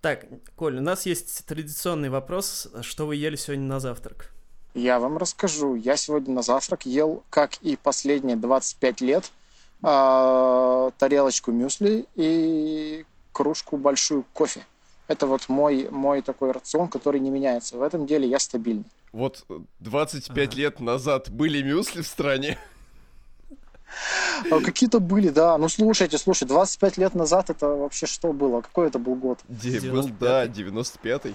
Так, Коль, у нас есть традиционный вопрос. Что вы ели сегодня на завтрак? Я вам расскажу. Я сегодня на завтрак ел, как и последние 25 лет, э, тарелочку мюсли и кружку большую кофе. Это вот мой, мой такой рацион, который не меняется. В этом деле я стабильный. Вот 25 ага. лет назад были мюсли в стране. А какие-то были, да. Ну, слушайте, слушай, 25 лет назад это вообще что было? Какой это был год? Был, да, 95-й.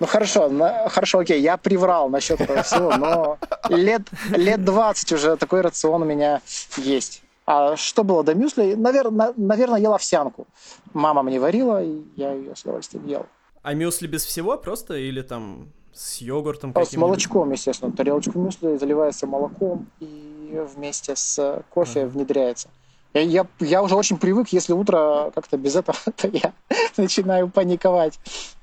Ну хорошо, на, хорошо, окей, я приврал насчет этого всего, но лет, лет 20 уже такой рацион у меня есть. А что было до мюсли? Наверное, наверное, ел овсянку. Мама мне варила, и я ее с удовольствием ел. А мюсли без всего просто или там с йогуртом? А, с молочком, естественно. Тарелочку мюсли заливается молоком и вместе с кофе ага. внедряется. Я, я, я уже очень привык, если утро как-то без этого, то я начинаю паниковать.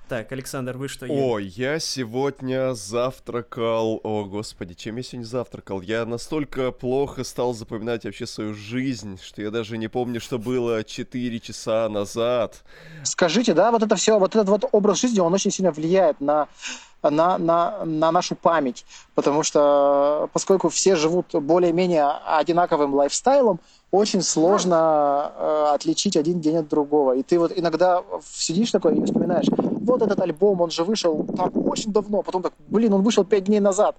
Так, Александр, вы что ели? О, я сегодня завтракал... О, господи, чем я сегодня завтракал? Я настолько плохо стал запоминать вообще свою жизнь, что я даже не помню, что было 4 часа назад. Скажите, да, вот это все, вот этот вот образ жизни, он очень сильно влияет на на, на, на нашу память, потому что поскольку все живут более-менее одинаковым лайфстайлом, очень сложно э, отличить один день от другого. И ты вот иногда сидишь такой и вспоминаешь, вот этот альбом, он же вышел так очень давно, потом так, блин, он вышел пять дней назад.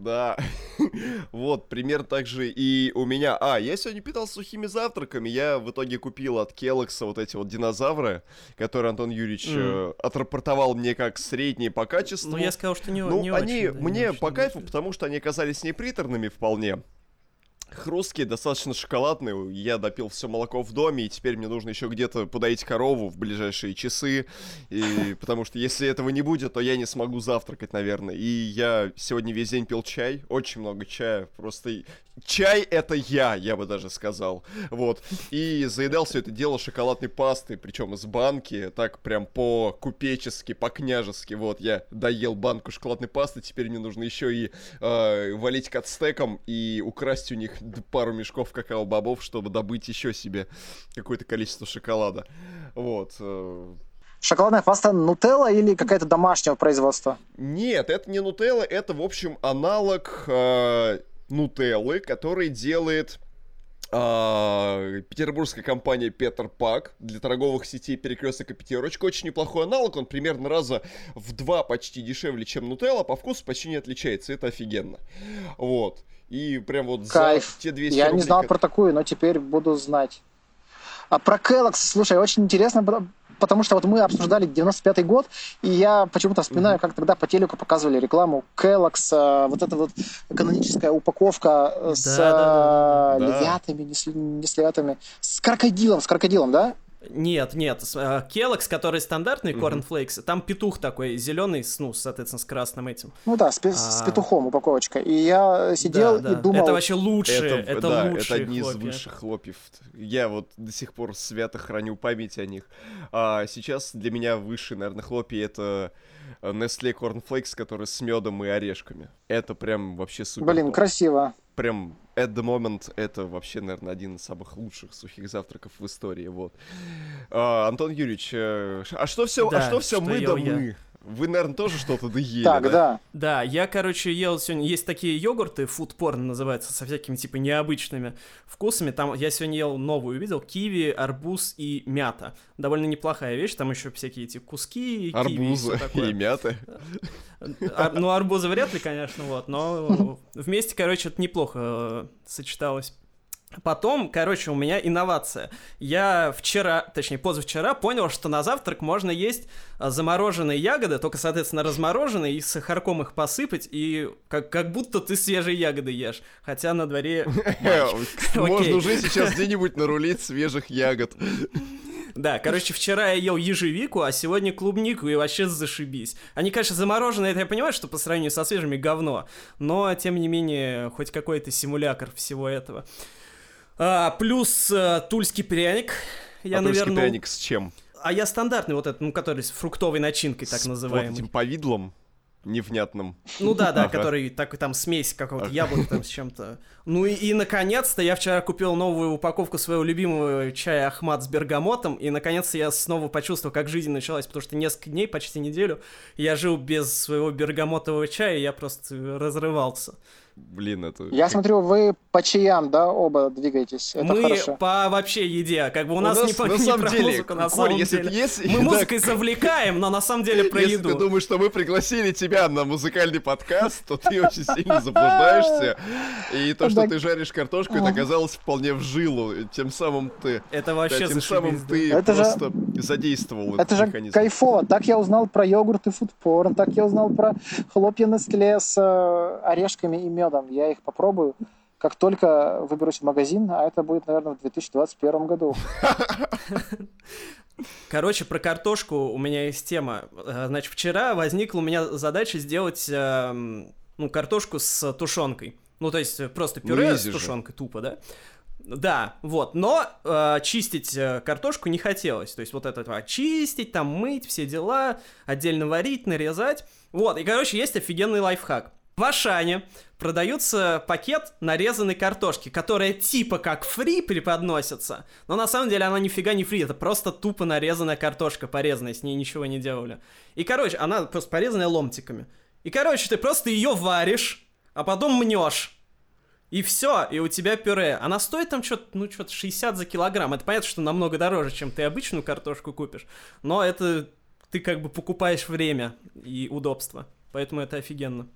Да, вот, пример также и у меня. А, я сегодня питался сухими завтраками, я в итоге купил от Келлокса вот эти вот динозавры, которые Антон Юрьевич mm. э, отрапортовал мне как средние по качеству. Ну, я сказал, что не, ну, не они очень. Да, мне не очень, по кайфу, потому что они оказались неприторными вполне хрусткие, достаточно шоколадные. Я допил все молоко в доме, и теперь мне нужно еще где-то подоить корову в ближайшие часы. И, потому что если этого не будет, то я не смогу завтракать, наверное. И я сегодня весь день пил чай, очень много чая. Просто чай это я, я бы даже сказал. Вот. И заедал все это дело шоколадной пастой, причем из банки, так прям по-купечески, по-княжески. Вот, я доел банку шоколадной пасты, теперь мне нужно еще и э, валить катстеком и украсть у них пару мешков какао-бобов, чтобы добыть еще себе какое-то количество шоколада. Вот. Э. Шоколадная паста Нутелла или какая-то домашнего производства? Нет, это не Нутелла, это, в общем, аналог э, Нутеллы, который делает а, петербургская компания Петр Пак для торговых сетей перекресток и пятерочка. Очень неплохой аналог, он примерно раза в два почти дешевле, чем Нутелла, по вкусу почти не отличается, это офигенно. Вот. И прям вот Кайф. за те 200 Я рублей, не знал как... про такую, но теперь буду знать. А про Kellogg's, слушай, очень интересно, потому что вот мы обсуждали 95-й год, и я почему-то вспоминаю, mm-hmm. как тогда по телеку показывали рекламу Kellogg's, э, вот эта вот каноническая упаковка да, с да, да, да. львятами, не с, не с львятами, с крокодилом, с крокодилом, да? Нет, нет, Келлокс, который стандартный корнфлейкс, mm-hmm. там петух такой зеленый, ну, соответственно, с красным этим. Ну да, с, а... с петухом упаковочка. И я сидел да, да. и думал... Это вообще лучше, это, это да, лучшие это одни хлопья. из высших хлопьев. Я вот до сих пор свято храню память о них. А сейчас для меня высшие, наверное, хлопья это Nestle Cornflakes, который с медом и орешками. Это прям вообще супер. Блин, топ. красиво. Прям at the moment это вообще, наверное, один из самых лучших сухих завтраков в истории. Вот. А, Антон Юрьевич, э, а что все, а да, а что все что мы да я. мы? Вы, наверное, тоже что-то доели, Так, да? да. Да, я, короче, ел сегодня... Есть такие йогурты, фудпорн называется, со всякими, типа, необычными вкусами. Там я сегодня ел новую, увидел, киви, арбуз и мята. Довольно неплохая вещь, там еще всякие эти куски, Арбузы киви и, и мяты. Ар, ну, арбузы вряд ли, конечно, вот, но вместе, короче, это неплохо э, сочеталось. Потом, короче, у меня инновация. Я вчера, точнее, позавчера понял, что на завтрак можно есть а, замороженные ягоды, только, соответственно, размороженные, и сахарком их посыпать, и как, как будто ты свежие ягоды ешь. Хотя на дворе... Можно уже сейчас где-нибудь нарулить свежих ягод. Да, короче, вчера я ел ежевику, а сегодня клубнику, и вообще зашибись. Они, конечно, замороженные, это я понимаю, что по сравнению со свежими говно, но, тем не менее, хоть какой-то симулятор всего этого. А, плюс а, тульский пряник. Я, а наверное... тульский пряник с чем? А я стандартный вот этот, ну, который с фруктовой начинкой, так с называемый. вот этим повидлом? невнятном. Ну да, да, Ага. который такой там смесь какого-то яблока там с чем-то. Ну и, и наконец-то я вчера купил новую упаковку своего любимого чая Ахмат с бергамотом, и наконец-то я снова почувствовал, как жизнь началась, потому что несколько дней, почти неделю, я жил без своего бергамотового чая, и я просто разрывался. Блин, это... Я смотрю, вы по чаям, да, оба двигаетесь. Это Мы хорошо. по вообще еде, как бы у, нас, не, по, на не самом про деле, музыку, на Коль, самом если, деле. если- Мы да, музыкой завлекаем, но на самом деле про Если еду. ты думаешь, что мы пригласили тебя на музыкальный подкаст, то ты очень сильно заблуждаешься. И то, что ты жаришь картошку, это оказалось вполне в жилу. Тем самым ты... Это да, вообще тем самым да. ты Это же- просто задействовал Это же кайфово. Так я узнал про йогурт и фудпорн, так я узнал про хлопья Нестле с э, орешками и медом. Я их попробую, как только выберусь в магазин, а это будет, наверное, в 2021 году. Короче, про картошку у меня есть тема. Э, Значит, вчера возникла у меня задача сделать эм, ну, картошку с тушенкой. Ну, то есть э, просто Ну, пюре с изи же. тушенкой, тупо, да? Да, вот, но э, чистить э, картошку не хотелось. То есть вот это очистить, там мыть, все дела, отдельно варить, нарезать. Вот, и, короче, есть офигенный лайфхак. В Ашане продается пакет нарезанной картошки, которая типа как фри преподносится, но на самом деле она нифига не фри, это просто тупо нарезанная картошка, порезанная, с ней ничего не делали. И, короче, она просто порезанная ломтиками. И, короче, ты просто ее варишь, а потом мнешь. И все, и у тебя пюре. Она стоит там что-то, ну, что-то 60 за килограмм. Это понятно, что намного дороже, чем ты обычную картошку купишь. Но это ты как бы покупаешь время и удобство. Поэтому это офигенно.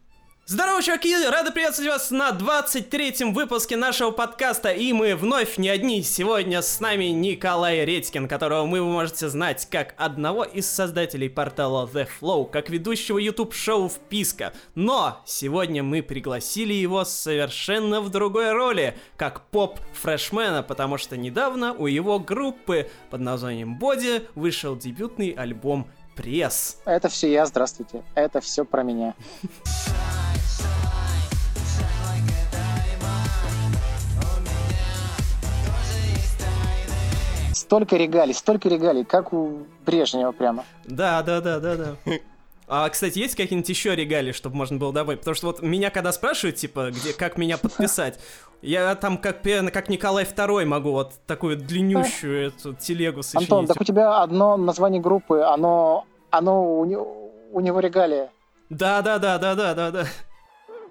Здорово, чуваки! Рады приветствовать вас на 23-м выпуске нашего подкаста. И мы вновь не одни. Сегодня с нами Николай Редькин, которого вы можете знать как одного из создателей портала The Flow, как ведущего YouTube-шоу «Вписка». Но сегодня мы пригласили его совершенно в другой роли, как поп-фрешмена, потому что недавно у его группы под названием Боди вышел дебютный альбом «Пресс». Это все я, здравствуйте. Это все про меня. Столько регалий, столько регалий, как у Брежнева прямо. Да, да, да, да, да. А, кстати, есть какие-нибудь еще регалии, чтобы можно было добавить? Потому что вот меня когда спрашивают, типа, где, как меня подписать, я там как, как Николай II могу вот такую длиннющую эту телегу сочинить. Антон, так у тебя одно название группы, оно, оно у, у него регалия. Да, да, да, да, да, да, да.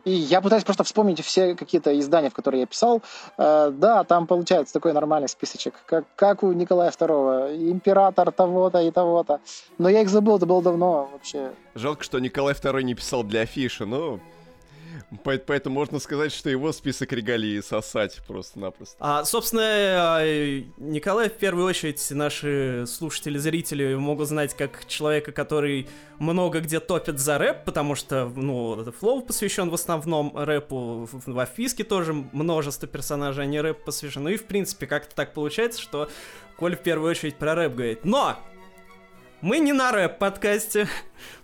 И я пытаюсь просто вспомнить все какие-то издания, в которые я писал. Э, да, там получается такой нормальный списочек, как, как у Николая II, император того-то и того-то. Но я их забыл, это было давно вообще. Жалко, что Николай II не писал для афиши, но... по- Поэтому можно сказать, что его список регалий сосать просто-напросто. А, собственно, э, Николай, в первую очередь, наши слушатели, зрители могут знать как человека, который много где топит за рэп, потому что, ну, флоу посвящен в основном рэпу, в, Афиске тоже множество персонажей, а не рэп посвящен. Ну и, в принципе, как-то так получается, что Коль в первую очередь про рэп говорит. Но! Мы не на рэп-подкасте,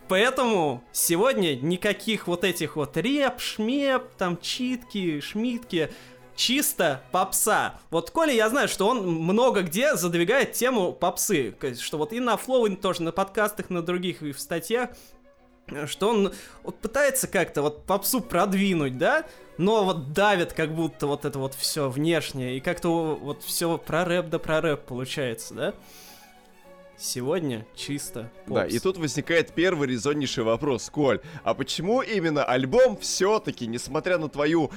поэтому сегодня никаких вот этих вот реп, шмеп, там читки, шмитки, чисто попса. Вот Коля, я знаю, что он много где задвигает тему попсы, что вот и на флоу, и тоже на подкастах, на других, и в статьях, что он вот пытается как-то вот попсу продвинуть, да, но вот давит как будто вот это вот все внешнее, и как-то вот все про рэп да про рэп получается, да? Сегодня чисто Да, попс. и тут возникает первый резоннейший вопрос, Коль, а почему именно альбом все-таки, несмотря на твою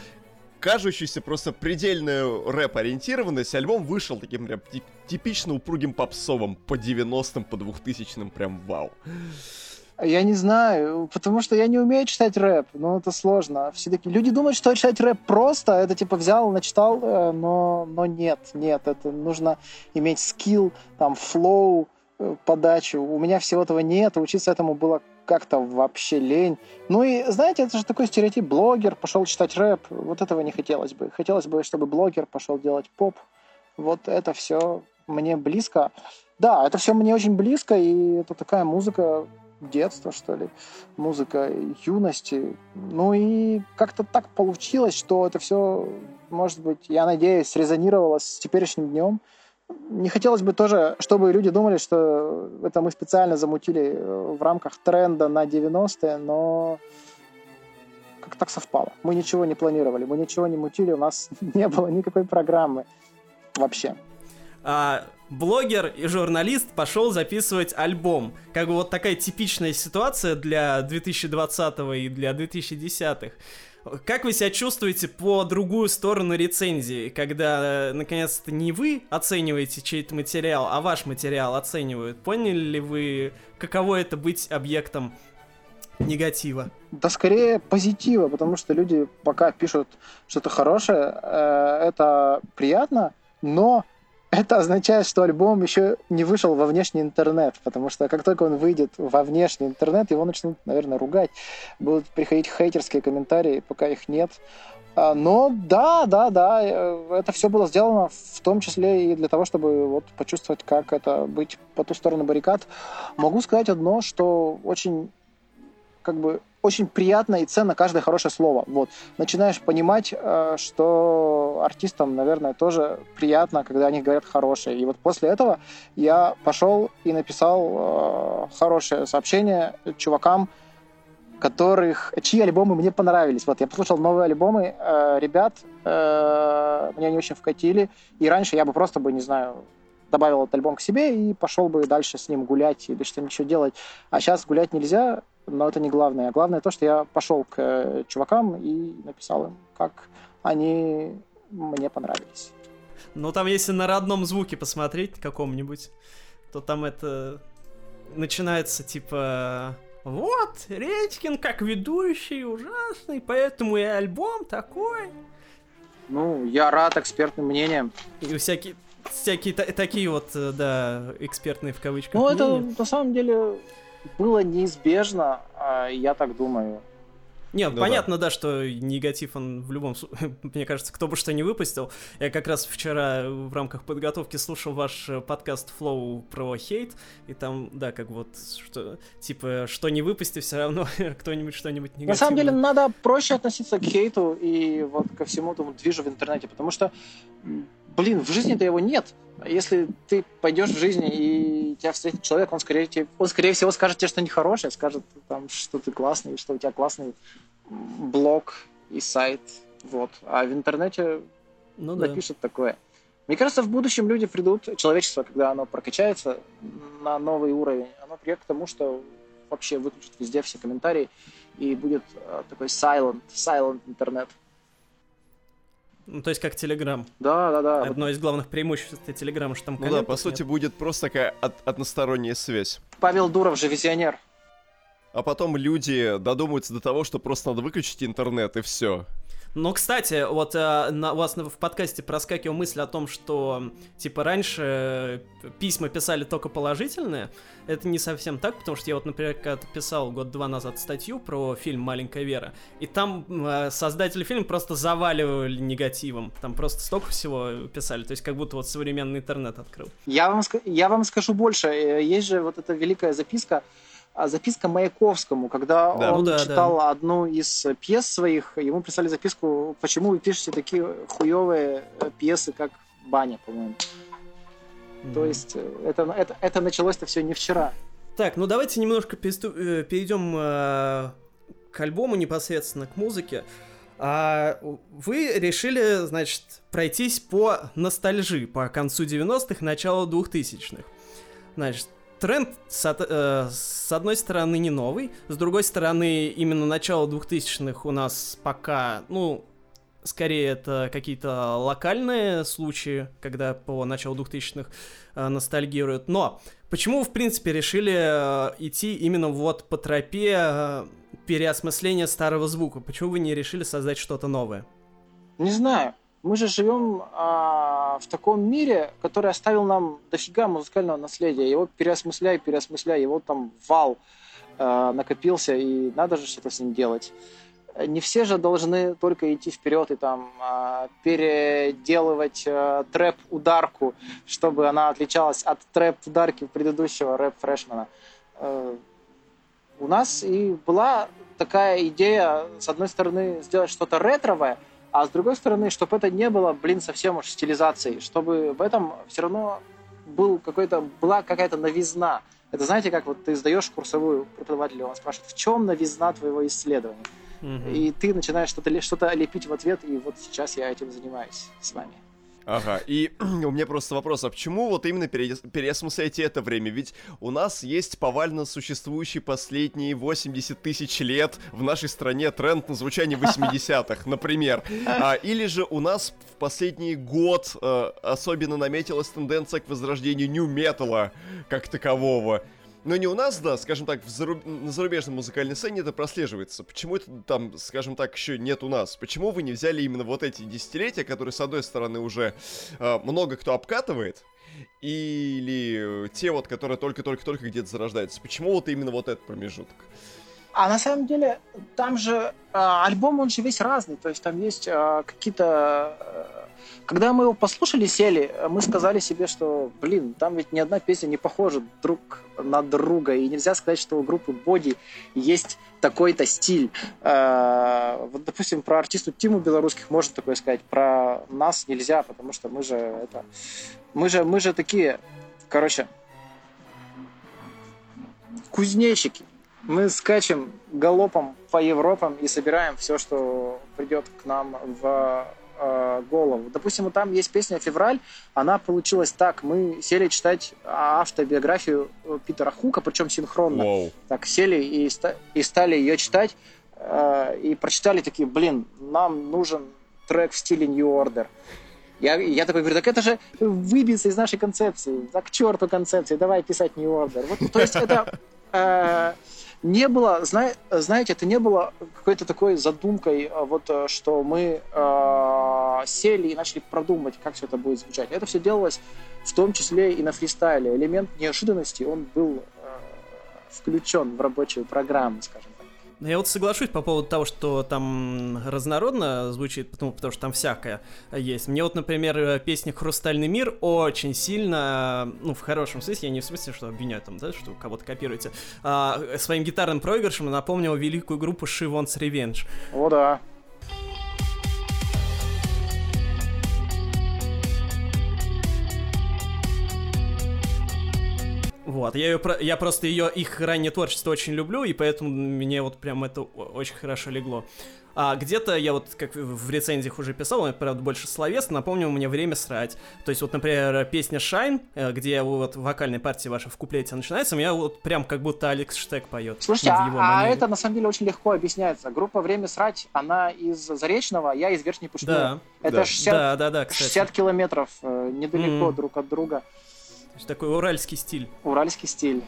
кажущуюся просто предельную рэп-ориентированность, альбом вышел таким прям ти- типично упругим попсовым по 90-м, по 2000-м, прям вау. Я не знаю, потому что я не умею читать рэп, ну это сложно. Все таки люди думают, что читать рэп просто, это типа взял, начитал, э, но, но нет, нет, это нужно иметь скилл, там, флоу, э, подачу. У меня всего этого нет, учиться этому было как-то вообще лень. Ну и, знаете, это же такой стереотип, блогер пошел читать рэп, вот этого не хотелось бы. Хотелось бы, чтобы блогер пошел делать поп. Вот это все мне близко. Да, это все мне очень близко, и это такая музыка детства, что ли, музыка юности. Ну и как-то так получилось, что это все, может быть, я надеюсь, резонировало с теперешним днем. Не хотелось бы тоже, чтобы люди думали, что это мы специально замутили э, в рамках тренда на 90-е, но как так совпало. Мы ничего не планировали, мы ничего не мутили, у нас не было никакой программы вообще. А, блогер и журналист пошел записывать альбом. Как бы вот такая типичная ситуация для 2020 и для 2010-х. Как вы себя чувствуете по другую сторону рецензии, когда э, наконец-то не вы оцениваете чей-то материал, а ваш материал оценивают? Поняли ли вы, каково это быть объектом негатива? Да скорее позитива, потому что люди пока пишут что-то хорошее, э, это приятно, но это означает, что альбом еще не вышел во внешний интернет, потому что как только он выйдет во внешний интернет, его начнут, наверное, ругать. Будут приходить хейтерские комментарии, пока их нет. А, но да, да, да, э, это все было сделано в том числе и для того, чтобы вот почувствовать, как это быть по ту сторону баррикад. Могу сказать одно, что очень как бы очень приятно и ценно каждое хорошее слово. Вот. Начинаешь понимать, э, что артистам, наверное, тоже приятно, когда они говорят хорошее. И вот после этого я пошел и написал э, хорошее сообщение чувакам, которых, чьи альбомы мне понравились. Вот я послушал новые альбомы э, ребят, э, мне они очень вкатили. И раньше я бы просто бы, не знаю, добавил этот альбом к себе и пошел бы дальше с ним гулять или что-нибудь еще делать. А сейчас гулять нельзя, но это не главное. Главное то, что я пошел к э, чувакам и написал им, как они мне понравились. Ну, там, если на родном звуке посмотреть каком-нибудь, то там это начинается типа... Вот, Редькин как ведущий ужасный, поэтому и альбом такой. Ну, я рад экспертным мнениям. И всякие, всякие та- такие вот, э, да, экспертные в кавычках. Ну, это на самом деле было неизбежно, а, я так думаю. Нет, ну, понятно, да. да, что негатив, он в любом случае, мне кажется, кто бы что ни выпустил. Я как раз вчера в рамках подготовки слушал ваш э, подкаст Flow про хейт, и там, да, как вот, что, типа, что не выпусти, все равно кто-нибудь что-нибудь негативное. На самом деле, надо проще относиться к хейту и вот ко всему этому движу в интернете, потому что блин, в жизни-то его нет. Если ты пойдешь в жизни и тебя встретит человек, он скорее, тебе, он, скорее всего, скажет тебе что нехорошее, скажет, там, что ты классный, что у тебя классный блог и сайт. Вот. А в интернете ну, напишут да. такое. Мне кажется, в будущем люди придут, человечество, когда оно прокачается на новый уровень, оно придет к тому, что вообще выключит везде все комментарии, и будет э, такой silent, silent интернет. Ну, то есть как Телеграм. Да, да, да. Одно из главных преимуществ Телеграма, что там Ну да, по сути, нет. будет просто такая от, односторонняя связь. Павел Дуров же визионер. А потом люди додумаются до того, что просто надо выключить интернет, и все. Но, кстати, вот э, на, у вас в подкасте проскакивала мысль о том, что, типа, раньше э, письма писали только положительные. Это не совсем так, потому что я вот, например, когда писал год-два назад статью про фильм «Маленькая Вера», и там э, создатели фильма просто заваливали негативом. Там просто столько всего писали, то есть как будто вот современный интернет открыл. Я вам, я вам скажу больше. Э, есть же вот эта великая записка записка Маяковскому, когда да, он ну, да, читал да. одну из пьес своих, ему прислали записку, почему вы пишете такие хуевые э, пьесы, как «Баня», по-моему. Mm-hmm. То есть э, это, это, это началось-то все не вчера. Так, ну давайте немножко э, перейдем э, к альбому непосредственно, к музыке. А вы решили, значит, пройтись по ностальжи, по концу 90-х, началу 2000-х. Значит, тренд, с, э, с одной стороны, не новый, с другой стороны, именно начало 2000-х у нас пока, ну, скорее это какие-то локальные случаи, когда по началу 2000-х э, ностальгируют. Но почему, в принципе, решили э, идти именно вот по тропе э, переосмысления старого звука? Почему вы не решили создать что-то новое? Не знаю. Мы же живем а, в таком мире, который оставил нам дофига музыкального наследия. Его переосмысляй, переосмысляй, его там вал а, накопился, и надо же что-то с ним делать. Не все же должны только идти вперед и там а, переделывать а, трэп-ударку, чтобы она отличалась от трэп-ударки предыдущего рэп-фрешмена. А, у нас и была такая идея, с одной стороны, сделать что-то ретровое, А с другой стороны, чтобы это не было, блин, совсем уж стилизацией, чтобы в этом все равно был какой-то, была какая-то новизна. Это знаете, как вот ты сдаешь курсовую преподавателю, он спрашивает, в чем новизна твоего исследования? Угу. И ты начинаешь что-то что лепить в ответ, и вот сейчас я этим занимаюсь с вами. Ага, и у меня просто вопрос, а почему вот именно переосмысляете это время? Ведь у нас есть повально существующий последние 80 тысяч лет в нашей стране тренд на звучание 80-х, например. А, или же у нас в последний год а, особенно наметилась тенденция к возрождению нью-металла как такового. Но не у нас, да, скажем так, в заруб... на зарубежной музыкальной сцене это прослеживается. Почему это там, скажем так, еще нет у нас? Почему вы не взяли именно вот эти десятилетия, которые, с одной стороны, уже э, много кто обкатывает, или те вот, которые только-только-только где-то зарождаются? Почему вот именно вот этот промежуток? А на самом деле там же э, альбом, он же весь разный. То есть там есть э, какие-то... Э, когда мы его послушали, сели, мы сказали себе, что, блин, там ведь ни одна песня не похожа друг на друга. И нельзя сказать, что у группы Боди есть такой-то стиль. Э, вот, допустим, про артисту Тиму белорусских можно такое сказать. Про нас нельзя, потому что мы же это... Мы же, мы же такие, короче, кузнечики мы скачем галопом по Европам и собираем все, что придет к нам в э, голову. Допустим, там есть песня «Февраль», она получилась так. Мы сели читать автобиографию Питера Хука, причем синхронно. Wow. Так, сели и, и стали ее читать, э, и прочитали такие, блин, нам нужен трек в стиле New Order. Я, я такой говорю, так это же выбиться из нашей концепции. Так к черту концепции, давай писать New Order. Вот, то есть это... Э, не было, зна, знаете, это не было какой-то такой задумкой, а, вот, э, что мы э, сели и начали продумывать, как все это будет звучать. Это все делалось в том числе и на фристайле. Элемент неожиданности, он был э, включен в рабочую программу, скажем ну, я вот соглашусь по поводу того, что там разнородно звучит, потому, потому что там всякое есть. Мне вот, например, песня «Хрустальный мир» очень сильно, ну, в хорошем смысле, я не в смысле, что обвиняю там, да, что кого-то копируете, а, своим гитарным проигрышем напомнил великую группу She Wants Revenge. О, да. Вот, я, ее, я просто ее, их раннее творчество очень люблю, и поэтому мне вот прям это очень хорошо легло. А где-то я вот, как в рецензиях уже писал, это, правда, больше словесно, напомнил мне «Время срать». То есть вот, например, песня «Shine», э, где вот вокальная партия ваша в куплете начинается, у меня вот прям как будто Алекс Штек поет. Слушайте, ну, а, а это на самом деле очень легко объясняется. Группа «Время срать», она из Заречного, я из Верхней Пушкина. Да, это да. 60, да, да, да, 60 километров э, недалеко mm. друг от друга. То есть такой уральский стиль. Уральский стиль.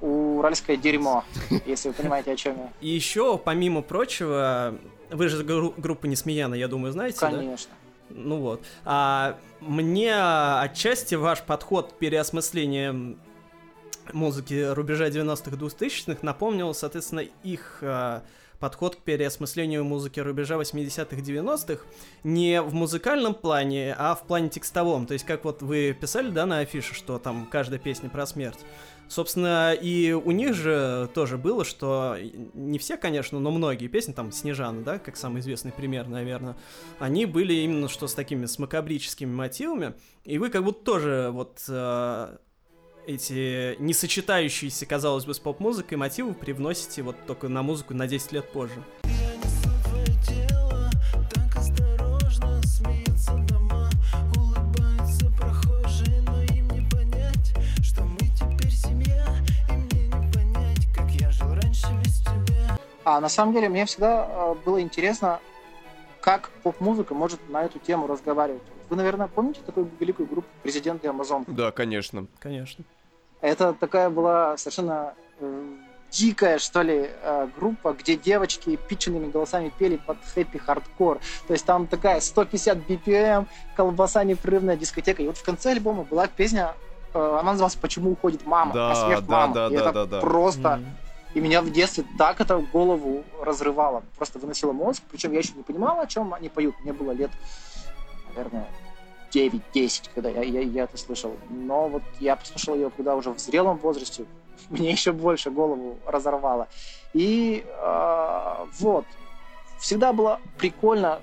Уральское дерьмо, если вы понимаете, о чем я. И еще, помимо прочего, вы же гру- группа Несмеяна, я думаю, знаете, Конечно. Да? Ну вот. А мне отчасти ваш подход к переосмыслению музыки рубежа 90-х 2000-х напомнил, соответственно, их а, подход к переосмыслению музыки рубежа 80-х, 90-х не в музыкальном плане, а в плане текстовом. То есть, как вот вы писали, да, на афише, что там каждая песня про смерть. Собственно, и у них же тоже было, что не все, конечно, но многие песни, там, Снежана, да, как самый известный пример, наверное, они были именно что с такими смакабрическими мотивами, и вы как будто тоже вот э, эти несочетающиеся, казалось бы, с поп-музыкой мотивы привносите вот только на музыку на 10 лет позже. А на самом деле мне всегда э, было интересно, как поп-музыка может на эту тему разговаривать. Вы, наверное, помните такую великую группу «Президент и Амазонка»? Да, конечно. Конечно. Это такая была совершенно э, дикая, что ли, э, группа, где девочки питченными голосами пели под хэппи-хардкор. То есть там такая 150 BPM, колбаса непрерывная дискотека. И вот в конце альбома была песня, э, она называлась «Почему уходит мама?» да, а смерть да, мамы. Да, и да, это да, да. просто... Mm-hmm. И меня в детстве так это голову разрывало. Просто выносило мозг. Причем я еще не понимала, о чем они поют. Мне было лет, наверное, 9-10, когда я, я, я это слышал. Но вот я послушал ее, когда уже в зрелом возрасте, мне еще больше голову разорвало. И э, вот, всегда было прикольно,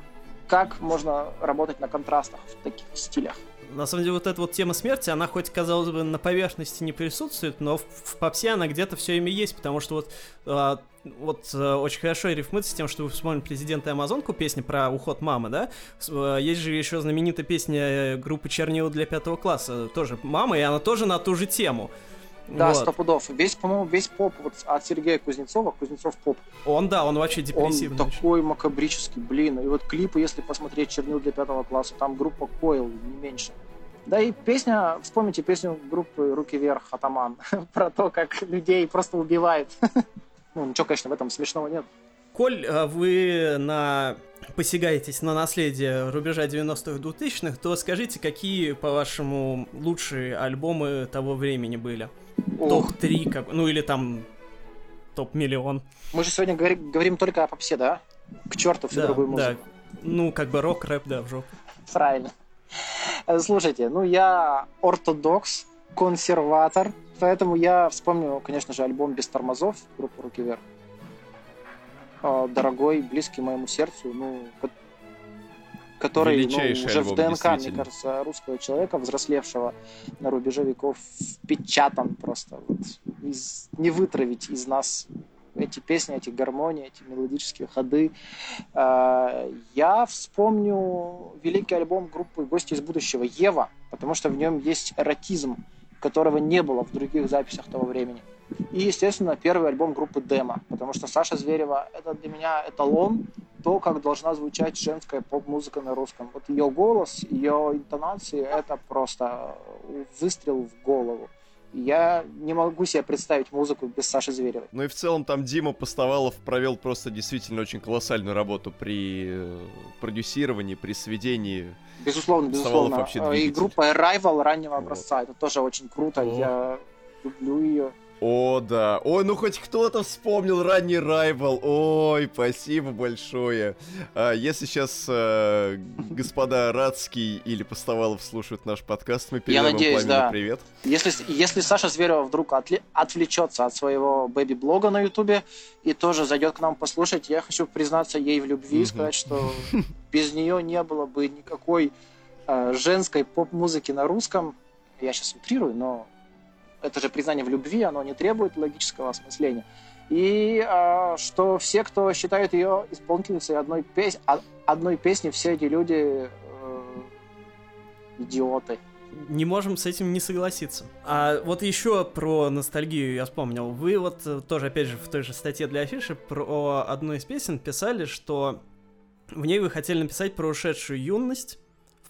как можно работать на контрастах в таких стилях. На самом деле, вот эта вот тема смерти, она хоть, казалось бы, на поверхности не присутствует, но в, в попсе она где-то все ими есть, потому что вот, а, вот а, очень хорошо рифмуется с тем, что вы вспомнили президента Амазонку, песня про уход мамы, да? А, есть же еще знаменитая песня э, группы Чернила для пятого класса, тоже мама, и она тоже на ту же тему. Да, сто вот. пудов. Весь, по-моему, весь поп вот от Сергея Кузнецова, Кузнецов поп. Он, да, он вообще депрессивный. Он такой макабрический, блин. И вот клипы, если посмотреть «Чернил для пятого класса», там группа Койл, не меньше. Да и песня, вспомните песню группы «Руки вверх» «Атаман» про то, как людей просто убивает. ну, ничего, конечно, в этом смешного нет. Коль а вы на посягаетесь на наследие рубежа 90-х 2000-х, то скажите, какие, по-вашему, лучшие альбомы того времени были? Топ-3, как... ну или там топ-миллион. Мы же сегодня говорим, говорим только о попсе, да? К черту всю да, другую музыку. Да. Ну, как бы рок, рэп, да, в жопу. Правильно. Слушайте, ну я ортодокс, консерватор, поэтому я вспомню, конечно же, альбом «Без тормозов» группы «Руки вверх». А, дорогой, близкий моему сердцу, ну, который ну, уже альбом, в ДНК, мне кажется, русского человека, взрослевшего на рубеже веков, впечатан просто. Вот, из, не вытравить из нас эти песни, эти гармонии, эти мелодические ходы. А, я вспомню великий альбом группы «Гости из будущего» «Ева», потому что в нем есть эротизм, которого не было в других записях того времени. И, естественно, первый альбом группы «Демо», потому что Саша Зверева — это для меня эталон то, как должна звучать женская поп-музыка на русском. Вот ее голос, ее интонации — это просто выстрел в голову. Я не могу себе представить музыку без Саши Зверевой. Ну и в целом там Дима Постовалов провел просто действительно очень колоссальную работу при э, продюсировании, при сведении. Безусловно, безусловно. Вообще и группа Arrival раннего образца, вот. это тоже очень круто. О. Я люблю ее. О, да. Ой, ну хоть кто-то вспомнил ранний Райвал. Ой, спасибо большое. А, если сейчас а, господа Радский или Постовалов слушают наш подкаст, мы передаем Я надеюсь, им да. привет. Если, если Саша Зверева вдруг отли, отвлечется от своего бэби-блога на Ютубе и тоже зайдет к нам послушать, я хочу признаться ей в любви и сказать, что без нее не было бы никакой э, женской поп-музыки на русском. Я сейчас утрирую, но это же признание в любви, оно не требует логического осмысления. И а, что все, кто считает ее исполнительницей одной, пес... одной песни, все эти люди э, идиоты. Не можем с этим не согласиться. А вот еще про ностальгию я вспомнил. Вы вот э, тоже, опять же, в той же статье для афиши про одну из песен писали, что в ней вы хотели написать про ушедшую юность,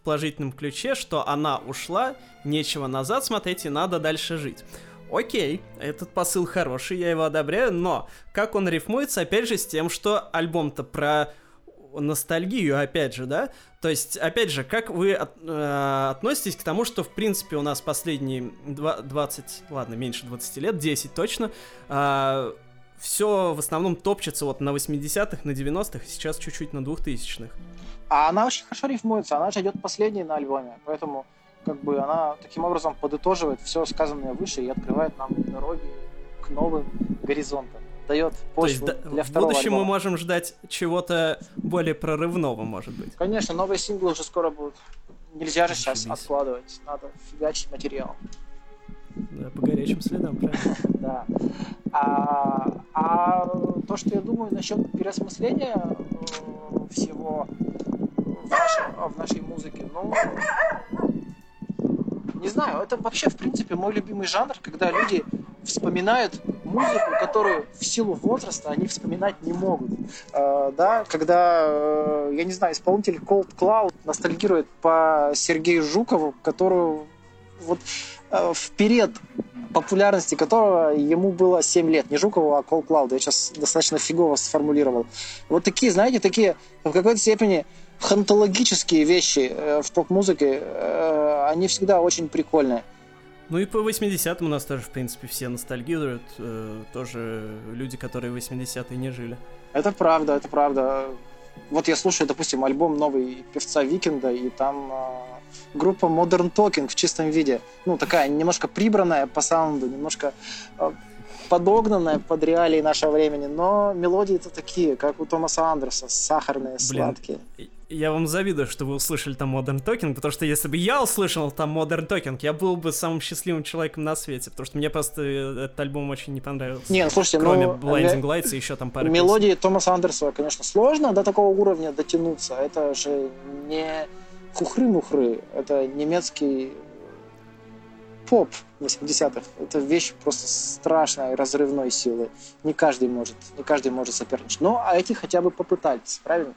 положительном ключе, что она ушла, нечего назад смотреть и надо дальше жить. Окей, этот посыл хороший, я его одобряю, но как он рифмуется, опять же, с тем, что альбом-то про ностальгию, опять же, да? То есть, опять же, как вы от, э, относитесь к тому, что, в принципе, у нас последние 20, ладно, меньше 20 лет, 10 точно, э, все в основном топчется вот на 80-х, на 90-х, сейчас чуть-чуть на 2000-х. А она очень хорошо рифмуется, она же идет последней на альбоме, поэтому как бы она таким образом подытоживает все сказанное выше и открывает нам дороги к новым горизонтам. Дает почву То есть, для второго В будущем альбома. мы можем ждать чего-то более прорывного, может быть. Конечно, новые синглы уже скоро будут. Нельзя же сейчас откладывать, надо фигачить материал. Да, по горячим следам, правильно. Да. А, а то, что я думаю насчет переосмысления э, всего в нашей, в нашей музыке, ну, не знаю, это вообще, в принципе, мой любимый жанр, когда люди вспоминают музыку, которую в силу возраста они вспоминать не могут. Э, да, когда, э, я не знаю, исполнитель Cold Cloud ностальгирует по Сергею Жукову, которую вот э, в период популярности которого ему было 7 лет. Не Жукову, а Кол Клауду. Я сейчас достаточно фигово сформулировал. Вот такие, знаете, такие в какой-то степени хантологические вещи э, в поп-музыке, э, они всегда очень прикольные. Ну и по 80-м у нас тоже, в принципе, все ностальгируют. Э, тоже люди, которые 80-е не жили. Это правда, это правда. Вот я слушаю, допустим, альбом новый певца Викинда, и там э, группа Modern Talking в чистом виде. Ну, такая немножко прибранная по саунду, немножко э, подогнанная под реалии нашего времени, но мелодии-то такие, как у Томаса Андерса, сахарные, Блин, сладкие. Я вам завидую, что вы услышали там Modern Talking, потому что если бы я услышал там Modern Talking, я был бы самым счастливым человеком на свете, потому что мне просто этот альбом очень не понравился. Не, ну слушайте, Кроме ну, Blinding Lights и еще там пара Мелодии песен. Томаса Андерса, конечно, сложно до такого уровня дотянуться. Это же не хухры-мухры, это немецкий поп 80-х. Это вещь просто страшной, разрывной силы. Не каждый может, не каждый может соперничать. Но а эти хотя бы попытались, правильно?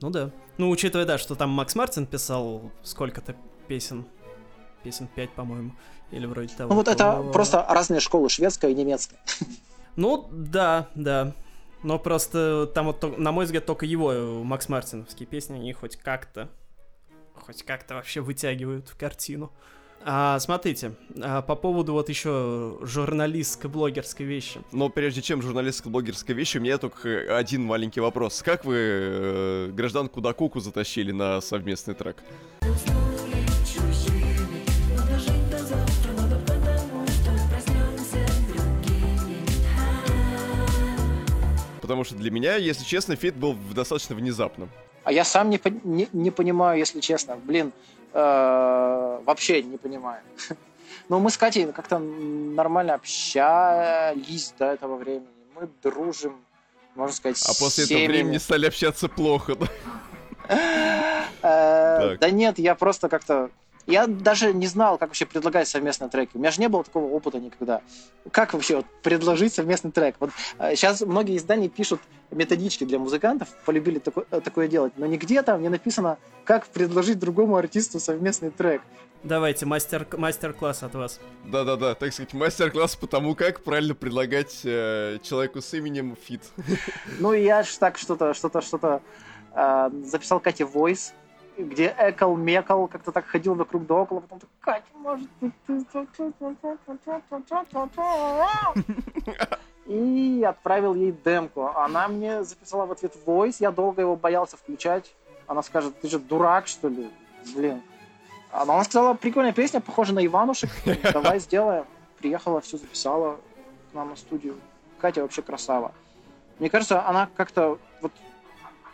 Ну да. Ну, учитывая, да, что там Макс Мартин писал сколько-то песен. Песен 5, по-моему. Или вроде того. Ну вот это просто разные школы, шведская и немецкая. Ну, да, да. Но просто там вот, на мой взгляд, только его Макс Мартиновские песни, они хоть как-то, хоть как-то вообще вытягивают в картину. А, смотрите, а, по поводу вот еще журналистско-блогерской вещи. Но прежде чем журналистско-блогерской вещи, у меня только один маленький вопрос. Как вы э, гражданку Дакуку затащили на совместный трек? Потому что для меня, если честно, фит был достаточно внезапным. А я сам не, не, не понимаю, если честно. Блин, э, вообще не понимаю. Но мы с Катей как-то нормально общались до этого времени. Мы дружим, можно сказать, А после этого времени стали общаться плохо, да? Э, да нет, я просто как-то я даже не знал, как вообще предлагать совместные треки. У меня же не было такого опыта никогда. Как вообще вот, предложить совместный трек? Вот сейчас а, многие издания пишут методички для музыкантов, полюбили такое, э, такое делать, но нигде там не написано, как предложить другому артисту совместный трек. Давайте, мастер, мастер-класс от вас. Да-да-да, так сказать, мастер-класс по тому, как правильно предлагать э, человеку с именем фит. Ну, я ж так что-то, что-то, что-то э, записал Кате voice, где экал, мекал, как-то так ходил вокруг да около, потом так, Катя, может, И отправил ей демку. Она мне записала в ответ voice, я долго его боялся включать. Она скажет, ты же дурак, что ли? Блин. Она сказала, прикольная песня, похожа на Иванушек, давай сделаем. Приехала, все записала к нам на студию. Катя вообще красава. Мне кажется, она как-то вот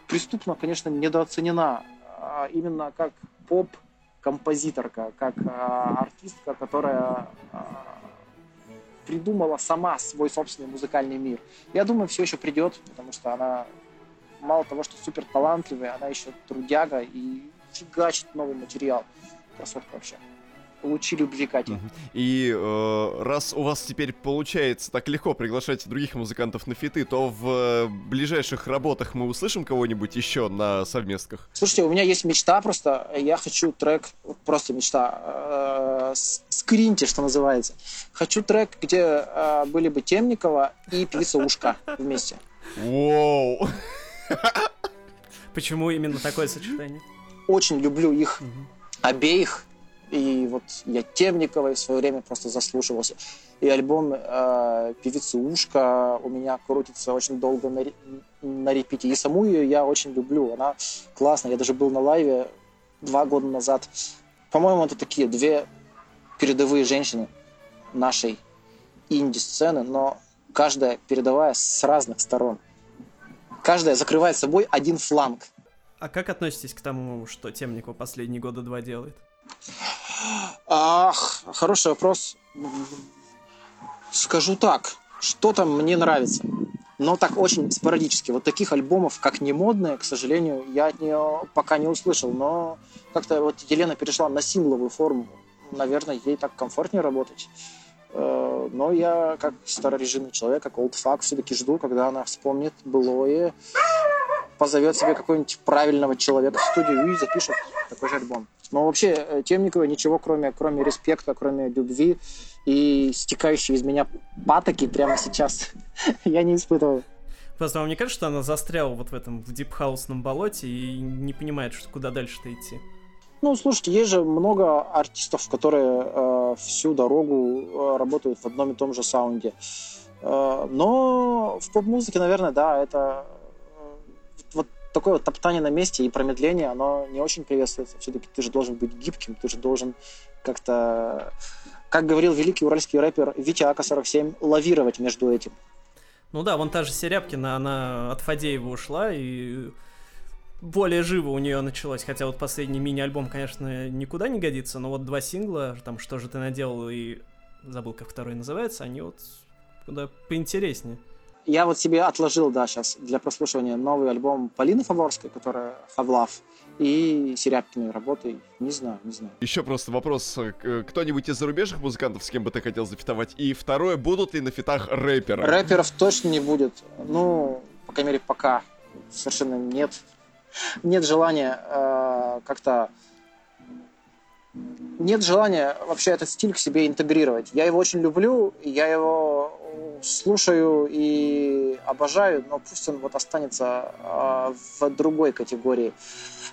преступно, конечно, недооценена а, именно как поп-композиторка, как а, артистка, которая а, придумала сама свой собственный музыкальный мир. Я думаю, все еще придет, потому что она мало того, что супер талантливая, она еще трудяга и фигачит новый материал. Красотка вообще лучи любви Кати. И э, раз у вас теперь получается так легко приглашать других музыкантов на фиты, то в э, ближайших работах мы услышим кого-нибудь еще на совместках? Слушайте, у меня есть мечта просто. Я хочу трек, просто мечта, э, скриньте, что называется. Хочу трек, где э, были бы Темникова и певица Ушка вместе. Воу! Почему именно такое сочетание? Очень люблю их обеих и вот я Темниковой в свое время просто заслушивался. И альбом э, певицы Ушка у меня крутится очень долго на, на репите. И саму ее я очень люблю. Она классная. Я даже был на лайве два года назад. По-моему, это такие две передовые женщины нашей инди-сцены, но каждая передовая с разных сторон. Каждая закрывает собой один фланг. А как относитесь к тому, что Темникова последние года два делает? Ах, хороший вопрос. Скажу так, что там мне нравится. Но так очень спорадически. Вот таких альбомов, как не модные, к сожалению, я от нее пока не услышал. Но как-то вот Елена перешла на сингловую форму. Наверное, ей так комфортнее работать. Э, но я, как старорежимный человек, как олдфак, все-таки жду, когда она вспомнит былое, позовет себе какого-нибудь правильного человека в студию и запишет такой же альбом. Но вообще э, Темникова ничего, кроме, кроме респекта, кроме любви и стекающей из меня патоки прямо сейчас я не испытываю. Просто вам не кажется, что она застряла вот в этом в дипхаусном болоте и не понимает, что куда дальше-то идти? Ну, слушайте, есть же много артистов, которые э, всю дорогу э, работают в одном и том же саунде. Э, но в поп-музыке, наверное, да, это такое вот топтание на месте и промедление, оно не очень приветствуется. Все-таки ты же должен быть гибким, ты же должен как-то как говорил великий уральский рэпер Витя Ака-47, лавировать между этим. Ну да, вон та же Серябкина, она от Фадеева ушла, и более живо у нее началось. Хотя вот последний мини-альбом, конечно, никуда не годится, но вот два сингла, там «Что же ты наделал» и забыл, как второй называется, они вот куда поинтереснее. Я вот себе отложил, да, сейчас для прослушивания новый альбом Полины Фаворской, которая «Have Love», и Серябкиной работой. Не знаю, не знаю. Еще просто вопрос. Э, кто-нибудь из зарубежных музыкантов, с кем бы ты хотел зафитовать? И второе, будут ли на фитах рэперы? Рэперов точно не будет. Ну, по крайней мере, пока совершенно нет. Нет желания э, как-то нет желания вообще этот стиль к себе интегрировать. Я его очень люблю, я его слушаю и обожаю, но пусть он вот останется э, в другой категории.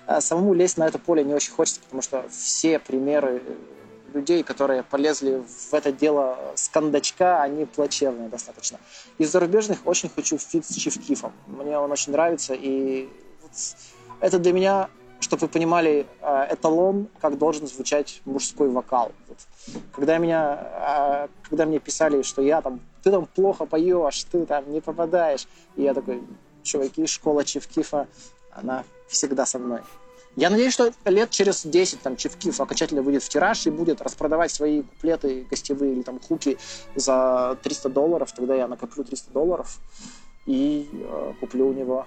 А самому лезть на это поле не очень хочется, потому что все примеры людей, которые полезли в это дело с кондачка, они плачевные достаточно. Из зарубежных очень хочу фит с Чифкифом. Мне он очень нравится, и это для меня, чтобы вы понимали, э, эталон, как должен звучать мужской вокал. Когда, меня, э, когда мне писали, что я там, ты там плохо поешь, ты там не попадаешь, и я такой, чуваки, школа Чиф Кифа, она всегда со мной. Я надеюсь, что лет через 10 там Чиф Киф окончательно выйдет в тираж и будет распродавать свои куплеты гостевые или там хуки за 300 долларов. Тогда я накоплю 300 долларов и э, куплю у него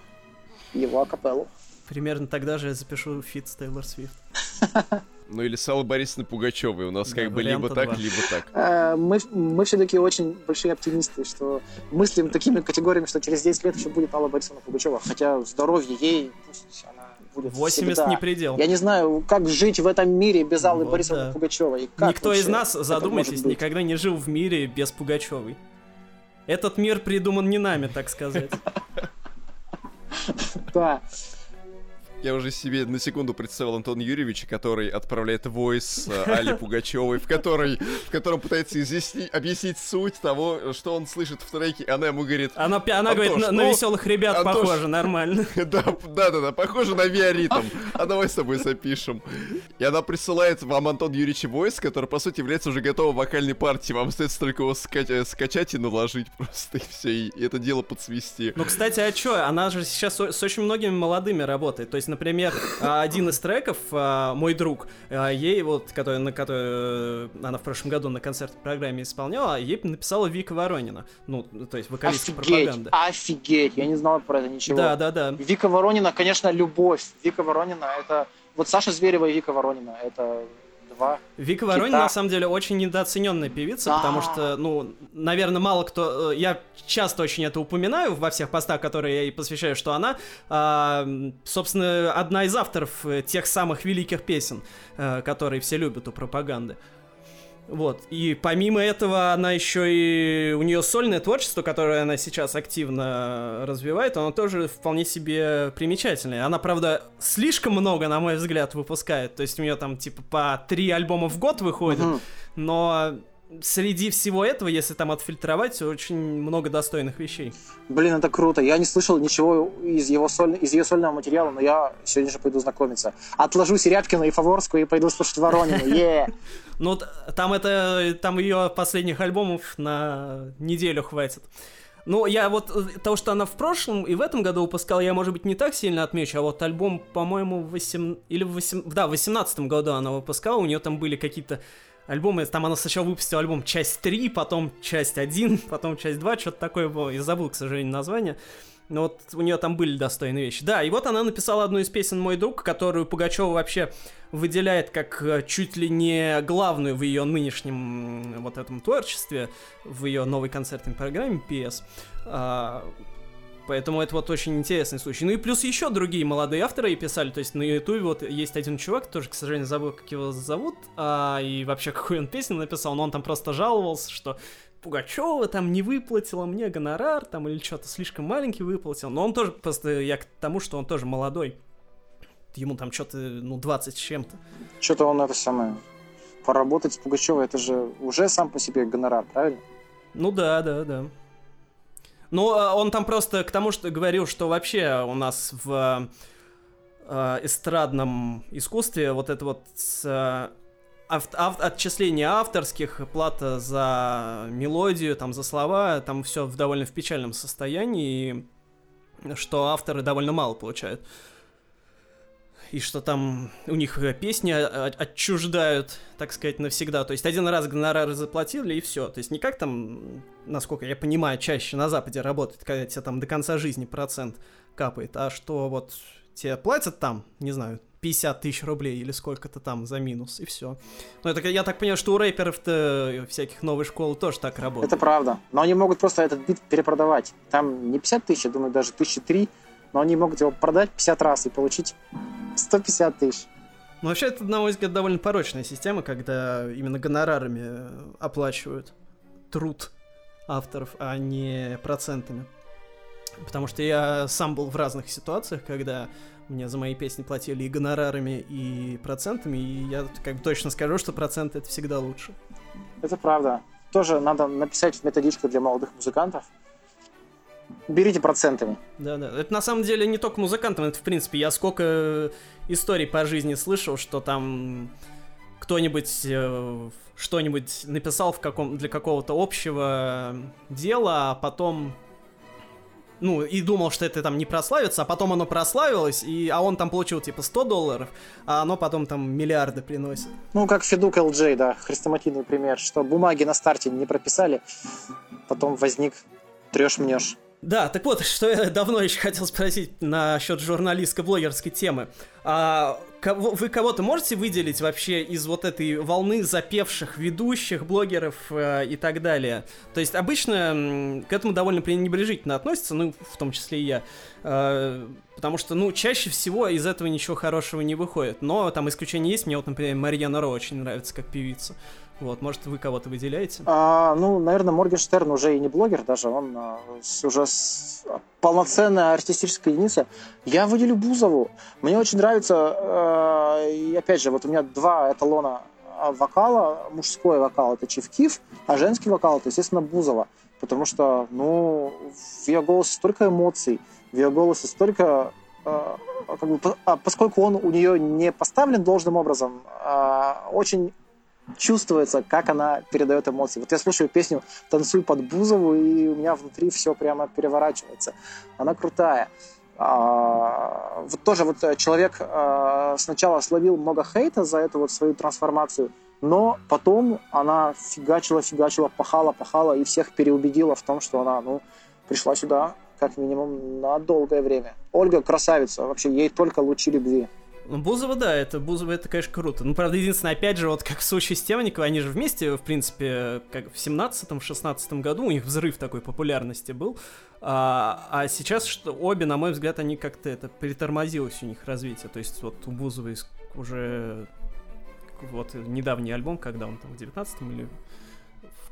его акапеллу. Примерно тогда же я запишу фит с Тейлор Свифт. Ну или с Аллой Борисовной Пугачевой. У нас да, как бы либо так, 2. либо так. Э, мы, мы все-таки очень большие оптимисты, что мыслим такими категориями, что через 10 лет еще будет Алла Борисовна Пугачева. Хотя здоровье ей, пусть она будет 80 всегда. не предел. Я не знаю, как жить в этом мире без Аллы вот Борисовны да. Пугачевой. Никто из нас, задумайтесь, никогда не жил в мире без Пугачевой. Этот мир придуман не нами, так сказать. Да. Я уже себе на секунду представил Антона Юрьевича, который отправляет войс э, Али Пугачевой, в, которой, в котором пытается изъяснить, объяснить суть того, что он слышит в треке. Она ему говорит... Она, она говорит, на, ну, на веселых ребят Антош, похоже, нормально. Да, да, да, да, похоже на Виаритм. А давай с тобой запишем. И она присылает вам Антон Юрьевич войс, который, по сути, является уже готовой вокальной партией. Вам остается только его скачать, э, скачать и наложить просто, и все, и это дело подсвести. Ну, кстати, а чё? Она же сейчас с очень многими молодыми работает. То есть, например, а, один из треков, а, мой друг, а, ей вот, который, на который она в прошлом году на концертной программе исполняла, ей написала Вика Воронина. Ну, то есть вокалистка офигеть, пропаганды. Офигеть, я не знал про это ничего. Да, да, да. Вика Воронина, конечно, любовь. Вика Воронина, это... Вот Саша Зверева и Вика Воронина, это два. Вика Воронина, на самом деле, очень недооцененная певица, да. потому что, ну, наверное, мало кто... Э, я часто очень это упоминаю во всех постах, которые я ей посвящаю, что она, э, собственно, одна из авторов э, тех самых великих песен, э, которые все любят у пропаганды. Вот. И помимо этого, она еще и... У нее сольное творчество, которое она сейчас активно развивает, оно тоже вполне себе примечательное. Она, правда, слишком много, на мой взгляд, выпускает. То есть у нее там, типа, по три альбома в год выходит. Uh-huh. Но среди всего этого, если там отфильтровать, очень много достойных вещей. Блин, это круто. Я не слышал ничего из, его соль... из ее сольного материала, но я сегодня же пойду знакомиться. Отложу Серябкина и Фаворскую и пойду слушать Воронину. Yeah. Ну, там это, там ее последних альбомов на неделю хватит. Ну, я вот э, того, что она в прошлом и в этом году выпускала, я, может быть, не так сильно отмечу, а вот альбом, по-моему, в 8... или в 8... Да, в 18 году она выпускала, у нее там были какие-то альбомы, там она сначала выпустила альбом часть 3, потом часть 1, потом часть 2, что-то такое было, я забыл, к сожалению, название. Но вот у нее там были достойные вещи. Да, и вот она написала одну из песен «Мой друг», которую Пугачева вообще выделяет как э, чуть ли не главную в ее нынешнем вот этом творчестве, в ее новой концертной программе PS. Поэтому это вот очень интересный случай. Ну и плюс еще другие молодые авторы и писали. То есть на Ютубе вот есть один чувак, тоже, к сожалению, забыл, как его зовут, а, и вообще какую он песню написал, но он там просто жаловался, что Пугачева там не выплатила мне гонорар, там или что-то слишком маленький выплатил. Но он тоже, просто я к тому, что он тоже молодой. Ему там что-то, ну, 20 с чем-то. Что-то он это самое... Поработать с Пугачевой, это же уже сам по себе гонорар, правильно? Ну да, да, да. Ну, а он там просто к тому, что говорил, что вообще у нас в э, эстрадном искусстве вот это вот э, ав- ав- отчисление авторских, плата за мелодию, там, за слова, там все в довольно в печальном состоянии, что авторы довольно мало получают. И что там у них э, песни отчуждают, так сказать, навсегда. То есть один раз гонорары заплатили и все. То есть не как там, насколько я понимаю, чаще на Западе работает, когда тебе там до конца жизни процент капает, а что вот тебе платят там, не знаю, 50 тысяч рублей или сколько-то там за минус, и все. Ну, это, я так понимаю, что у рэперов-то всяких новой школы тоже так работает. Это правда. Но они могут просто этот бит перепродавать. Там не 50 тысяч, я думаю, даже тысячи три, но они могут его продать 50 раз и получить 150 тысяч. Ну, вообще, это, на мой взгляд, довольно порочная система, когда именно гонорарами оплачивают труд авторов, а не процентами. Потому что я сам был в разных ситуациях, когда мне за мои песни платили и гонорарами, и процентами, и я как бы точно скажу, что проценты это всегда лучше. Это правда. Тоже надо написать методичку для молодых музыкантов. Берите процентами. Да-да. Это на самом деле не только музыкантам, это в принципе я сколько историй по жизни слышал, что там кто-нибудь э, что-нибудь написал в каком для какого-то общего дела, а потом ну, и думал, что это там не прославится, а потом оно прославилось, и, а он там получил типа 100 долларов, а оно потом там миллиарды приносит. Ну, как Федук LJ, да, хрестоматийный пример, что бумаги на старте не прописали, потом возник трешь-мнешь. Да, так вот, что я давно еще хотел спросить насчет журналистско-блогерской темы. А, кого, вы кого-то можете выделить вообще из вот этой волны запевших ведущих, блогеров э, и так далее? То есть обычно к этому довольно пренебрежительно относятся, ну, в том числе и я. Э, потому что, ну, чаще всего из этого ничего хорошего не выходит. Но там исключения есть. Мне вот, например, Марьяна Ро очень нравится как певица. Вот, может, вы кого-то выделяете? А, ну, наверное, Моргенштерн уже и не блогер даже, он а, уже с, полноценная артистическая единица. Я выделю Бузову. Мне очень нравится, а, и опять же, вот у меня два эталона вокала. Мужской вокал это Чевкив, а женский вокал это, естественно, Бузова. Потому что, ну, в ее голосе столько эмоций, в ее голосе столько а, как бы, поскольку он у нее не поставлен должным образом, очень чувствуется, как она передает эмоции. Вот я слушаю песню «Танцуй под Бузову», и у меня внутри все прямо переворачивается. Она крутая. А, вот тоже вот человек а, сначала словил много хейта за эту вот свою трансформацию, но потом она фигачила, фигачила, пахала, пахала и всех переубедила в том, что она, ну, пришла сюда как минимум на долгое время. Ольга красавица, вообще ей только лучи любви. Ну, Бузова, да, это Бузова, это, конечно, круто. Ну, правда, единственное, опять же, вот как в случае с Темниковой, они же вместе, в принципе, как в 17-м, 16 году у них взрыв такой популярности был. А, а сейчас что, обе, на мой взгляд, они как-то это притормозилось у них развитие. То есть вот у Бузовой уже вот недавний альбом, когда он там в 19-м или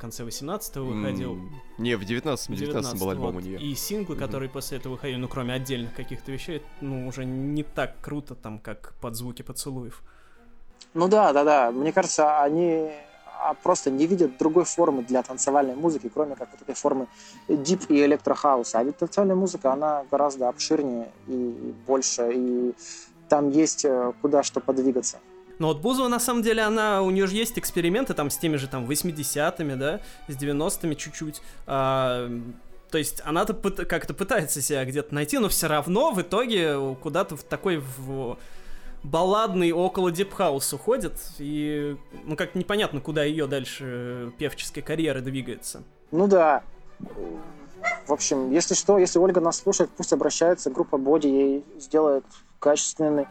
конце 18-го выходил. Mm, не, в 19-м, 19 был альбом вот. у нее. И синглы, mm-hmm. которые после этого выходили, ну, кроме отдельных каких-то вещей, ну, уже не так круто там, как под звуки поцелуев. Ну да, да, да. Мне кажется, они а, просто не видят другой формы для танцевальной музыки, кроме как вот этой формы дип и электрохауса. А ведь танцевальная музыка, она гораздо обширнее и больше, и там есть э, куда что подвигаться. Но вот Бузова, на самом деле, она, у нее же есть эксперименты там с теми же там 80-ми, да, с 90-ми чуть-чуть. А, то есть она-то как-то пытается себя где-то найти, но все равно в итоге куда-то в такой в балладный около deep house уходит, и ну как непонятно, куда ее дальше певческой карьеры двигается. Ну да. В общем, если что, если Ольга нас слушает, пусть обращается, группа Боди ей сделает качественный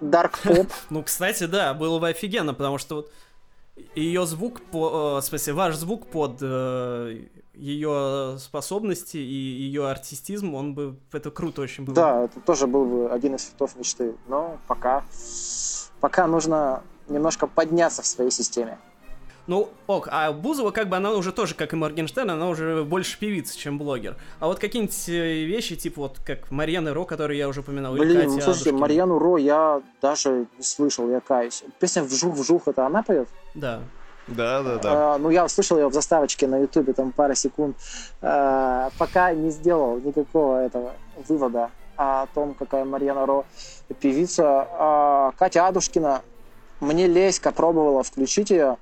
Dark Pop. ну, кстати, да, было бы офигенно, потому что вот ее звук, по, э, в смысле, ваш звук под э, ее способности и ее артистизм, он бы, это круто очень было. Да, это тоже был бы один из фитов мечты, но пока, пока нужно немножко подняться в своей системе. Ну, ок, а Бузова, как бы, она уже тоже, как и Моргенштерн, она уже больше певица, чем блогер. А вот какие-нибудь э, вещи, типа вот, как Марьяна Ро, которую я уже упоминал, Блин, или Катя ну, слушайте, Марьяну Ро я даже не слышал, я каюсь. Песня «Вжух-вжух» — это она поет? Да. Да, да, да. А, ну, я услышал ее в заставочке на Ютубе, там пара секунд. А, пока не сделал никакого этого вывода о том, какая Марьяна Ро певица. А, Катя Адушкина мне Леська пробовала включить ее.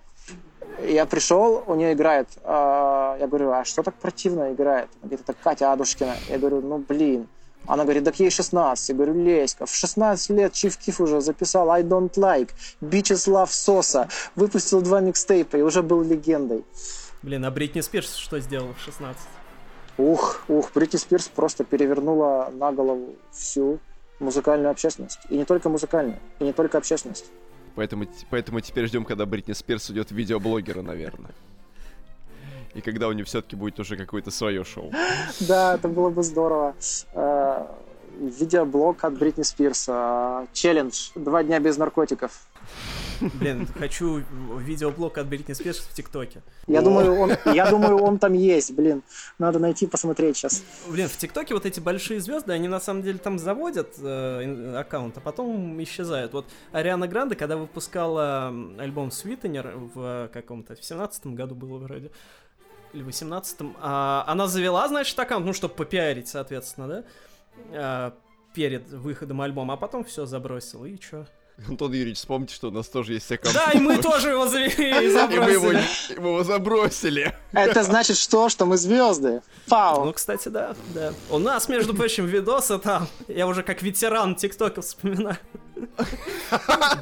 Я пришел, у нее играет. а, Я говорю, а что так противно играет? Она говорит, это Катя Адушкина. Я говорю, ну блин. Она говорит, так ей 16. Я говорю, Леська, в 16 лет Чиф Киф уже записал I don't like, Bitches love Соса, выпустил два микстейпа и уже был легендой. Блин, а Бритни Спирс что сделала в 16? Ух, ух, Бритни Спирс просто перевернула на голову всю музыкальную общественность. И не только музыкальную, и не только общественность. Поэтому, поэтому теперь ждем, когда Бритни Спирс уйдет в видеоблогера, наверное. И когда у нее все-таки будет уже какое-то свое шоу. Да, это было бы здорово. Э, Видеоблог от Бритни Спирс. э, Челлендж. Два дня без наркотиков. Блин, хочу видеоблог от Бритни Спирс в ТикТоке. Я думаю, он, я думаю, он там есть, блин. Надо найти, посмотреть сейчас. Блин, в ТикТоке вот эти большие звезды, они на самом деле там заводят э, аккаунт, а потом исчезают. Вот Ариана Гранде, когда выпускала альбом Sweetener в каком-то, в 17 году было вроде, или в 18-м, а, она завела, значит, аккаунт, ну, чтобы попиарить, соответственно, да, а, перед выходом альбома, а потом все забросила, и чё? Антон Юрьевич, вспомните, что у нас тоже есть аккаунт. Да, и мы тоже его завели и И мы его, забросили. мы его забросили. Это значит что? Что мы звезды. Пау. Ну, кстати, да, да. У нас, между прочим, видосы там, я уже как ветеран ТикТока вспоминаю.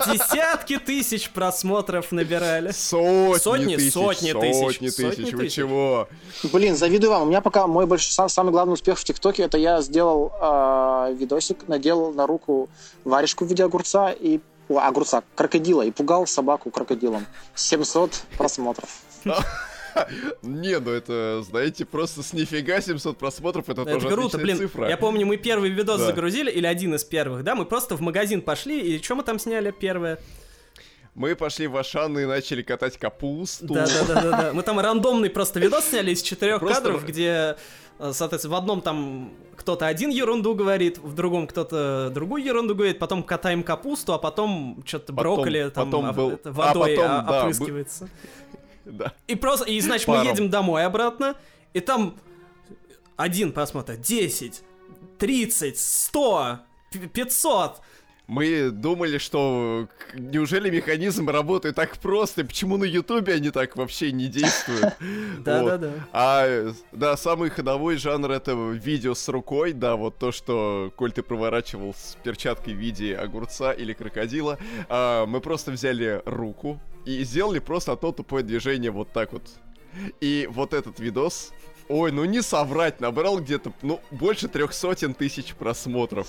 Десятки тысяч просмотров набирали. Сотни, Сотни, тысяч, сотни тысяч, сотни сотни тысяч. Вы тысяч. чего? Блин, завидую вам. У меня пока мой больш... сам- самый главный успех в ТикТоке это я сделал э, видосик, надел на руку варежку в виде огурца и о, огурца, крокодила, и пугал собаку крокодилом. 700 просмотров. Не, ну это, знаете, просто с нифига 700 просмотров, это Это тоже круто, блин. цифра. Я помню, мы первый видос Да. загрузили, или один из первых, да? Мы просто в магазин пошли, и что мы там сняли первое? Мы пошли в Ашан и начали катать капусту. Да, да, да, да, да. Мы там рандомный просто видос сняли из четырех Просто кадров, где, э, соответственно, в одном там кто-то один ерунду говорит, в другом кто-то другую ерунду говорит, потом катаем капусту, а потом что-то брокколи там потом а, был- а водой потом, а- да, бы- опрыскивается. Да. И просто, и значит, мы Паром. едем домой обратно, и там один просмотр, 10, 30, 100, п- 500. Мы думали, что неужели механизм работает так просто, почему на Ютубе они так вообще не действуют? Да, Вот. да, да. А, да, самый ходовой жанр это видео с рукой, да, вот то, что, Коль, ты проворачивал с перчаткой в виде огурца или крокодила, а, мы просто взяли руку и сделали просто одно тупое движение вот так вот. И вот этот видос, ой, ну не соврать, набрал где-то, ну, больше трех сотен тысяч просмотров.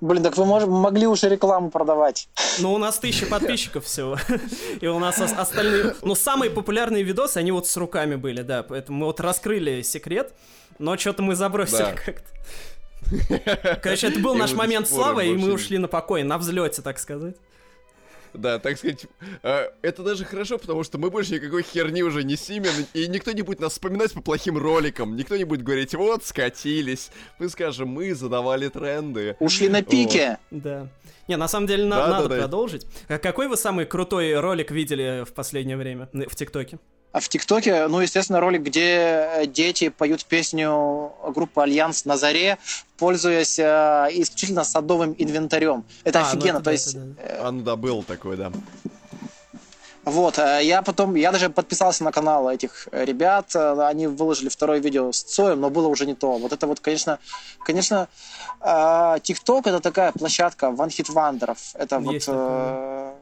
Блин, так вы мож- могли уже рекламу продавать. Ну, у нас тысяча подписчиков всего. И у нас ос- остальные... Ну, самые популярные видосы, они вот с руками были, да. Поэтому мы вот раскрыли секрет, но что-то мы забросили Да. как-то. Короче, это был И наш момент славы, и мы ушли на покой, на взлете, так сказать. Да, так сказать, э, это даже хорошо, потому что мы больше никакой херни уже не снимем, и никто не будет нас вспоминать по плохим роликам, никто не будет говорить, вот, скатились. Мы скажем, мы задавали тренды. Ушли на пике. Да. Не, на самом деле на- Да, да, надо да. продолжить. А какой вы самый крутой ролик видели в последнее время в ТикТоке? А в ТикТоке, ну, естественно, ролик, где э, дети поют песню группы Альянс на заре, пользуясь э, исключительно садовым инвентарем. Это А, ну офигенно. это То да, есть, это э, А, ну да, был такой, да. вот, э, я потом, я даже подписался на канал этих ребят, они выложили второе видео с Цоем, но было уже не то. Вот это вот, конечно, конечно, ТикТок это такая площадка One Hit Wonder'ов. Это вот... Есть такое, э,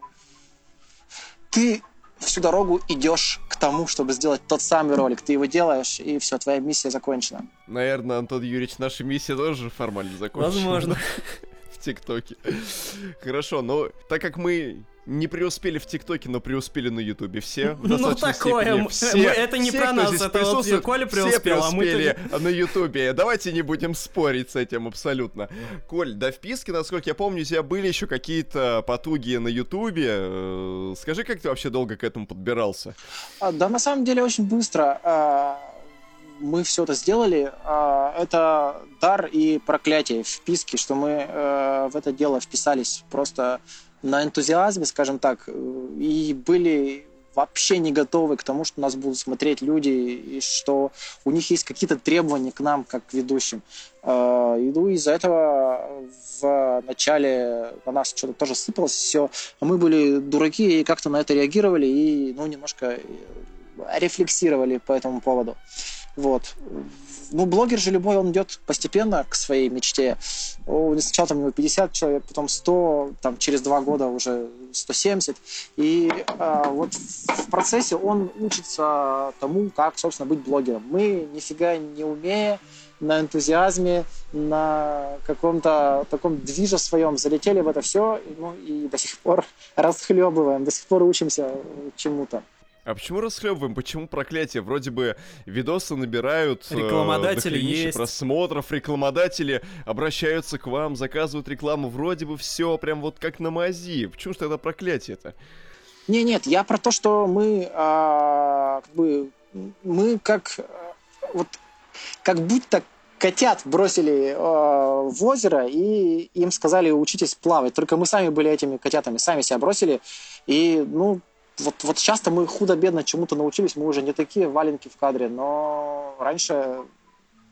Ты всю дорогу идешь к тому, чтобы сделать тот самый ролик. Ты его делаешь, и все, твоя миссия закончена. Наверное, Антон Юрьевич, наша миссия тоже формально закончена. Возможно. В ТикТоке. Хорошо, но так как мы не преуспели в ТикТоке, но преуспели на Ютубе все. Ну, такое, Все- это не все, про нас, это вот Коля все преуспел, а мы-то преуспели на Ютубе. Давайте не будем спорить с этим абсолютно. Коль, да в списке, насколько я помню, у тебя были еще какие-то потуги на Ютубе. Э, Скажи, как ты вообще долго к этому подбирался? А, Да, на самом деле очень быстро. а, Мы все это сделали. А, Это дар и проклятие в списке, что мы э, в это дело вписались просто на энтузиазме, скажем так, э, и были вообще не готовы к тому, что нас будут смотреть люди, и что у них есть какие-то требования к нам, как к ведущим. Э, ну, из-за этого в начале на нас что-то тоже сыпалось все, мы были дураки и как-то на это реагировали и ну, немножко рефлексировали по этому поводу. Вот ну, блогер же любой, он идет постепенно к своей мечте. Сначала там у него 50 человек, потом 100, там через два года уже 170. И а, вот в процессе он учится тому, как, собственно, быть блогером. Мы, нифига не умея, на энтузиазме, на каком-то таком движе своем залетели в это все, ну, и до сих пор расхлебываем, до сих пор учимся чему-то. А почему расхлебываем? Почему проклятие? Вроде бы видосы набирают э, рекламодатели э, есть. просмотров, рекламодатели обращаются к вам, заказывают рекламу. Вроде бы все прям вот как на мази. Почему же это проклятие-то? Не, нет, я про то, что мы а, как бы мы как вот как будто котят бросили э, в озеро и им сказали учитесь плавать. Только мы сами были этими котятами, сами себя бросили. И, ну, вот, вот часто мы худо-бедно чему-то научились, мы уже не такие валенки в кадре, но раньше,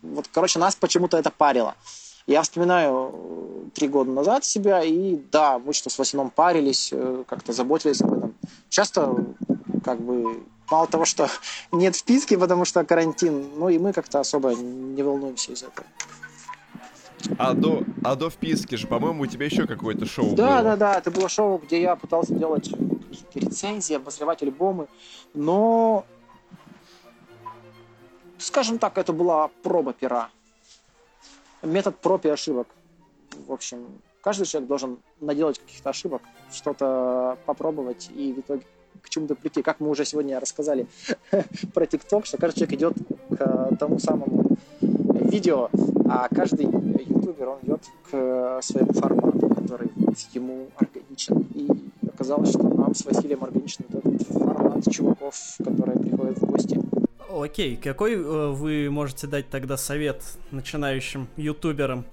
вот, короче, нас почему-то это парило. Я вспоминаю э, три года назад себя, и да, мы что с Васином парились, э, как-то заботились об этом. Часто, как бы, мало того, что нет вписки, потому что карантин, ну и мы как-то особо не волнуемся из этого. А до, а до вписки же, по-моему, у тебя еще какое-то шоу да, было. Да, да, да, это было шоу, где я пытался делать какие-то рецензии, обозревать альбомы, но, скажем так, это была проба пера. Метод проб и ошибок. В общем, каждый человек должен наделать каких-то ошибок, что-то попробовать и в итоге к чему-то прийти. Как мы уже сегодня рассказали про ТикТок, что каждый человек идет к тому самому видео, а каждый ютубер, он идет к своему формату, который ему органичен. И оказалось, что нам с Василием органичен этот формат чуваков, которые приходят в гости. Окей, какой э, вы можете дать тогда совет начинающим ютуберам?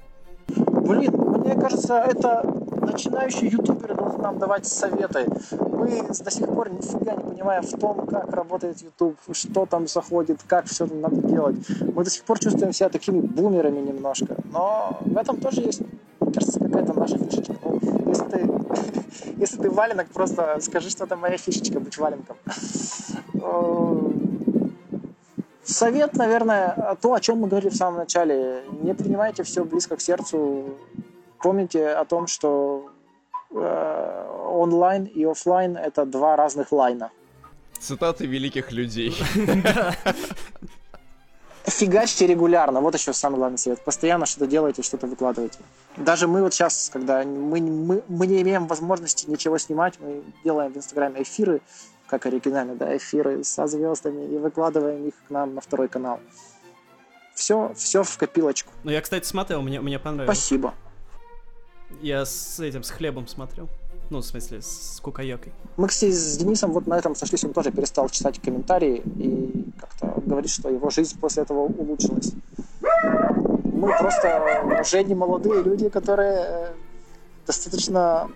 Блин, мне кажется, это начинающие ютуберы должны нам давать советы. Мы до сих пор нифига не понимаем в том, как работает YouTube, что там заходит, как все надо делать. Мы до сих пор чувствуем себя такими бумерами немножко. Но в этом тоже есть, мне кажется, какая-то наша фишечка. Ну, если ты, если ты валенок, просто скажи, что это моя фишечка, быть валенком. Совет, наверное, то, о чем мы говорили в самом начале. Не принимайте все близко к сердцу помните о том, что э, онлайн и офлайн это два разных лайна. Цитаты великих людей. Фигачьте регулярно. Вот еще самый главный совет. Постоянно что-то делайте, что-то выкладывайте. Даже мы вот сейчас, когда мы, мы, мы не имеем возможности ничего снимать, мы делаем в Инстаграме эфиры, как оригинально, да, эфиры со звездами, и выкладываем их к нам на второй канал. Все, все в копилочку. Ну, я, кстати, смотрел, мне, мне понравилось. Спасибо. Я с этим, с хлебом смотрел. Ну, в смысле, с кукаекой. Мы, кстати, с Денисом вот на этом сошлись, он тоже перестал читать комментарии и как-то говорит, что его жизнь после этого улучшилась. Мы просто уже не молодые люди, которые э, достаточно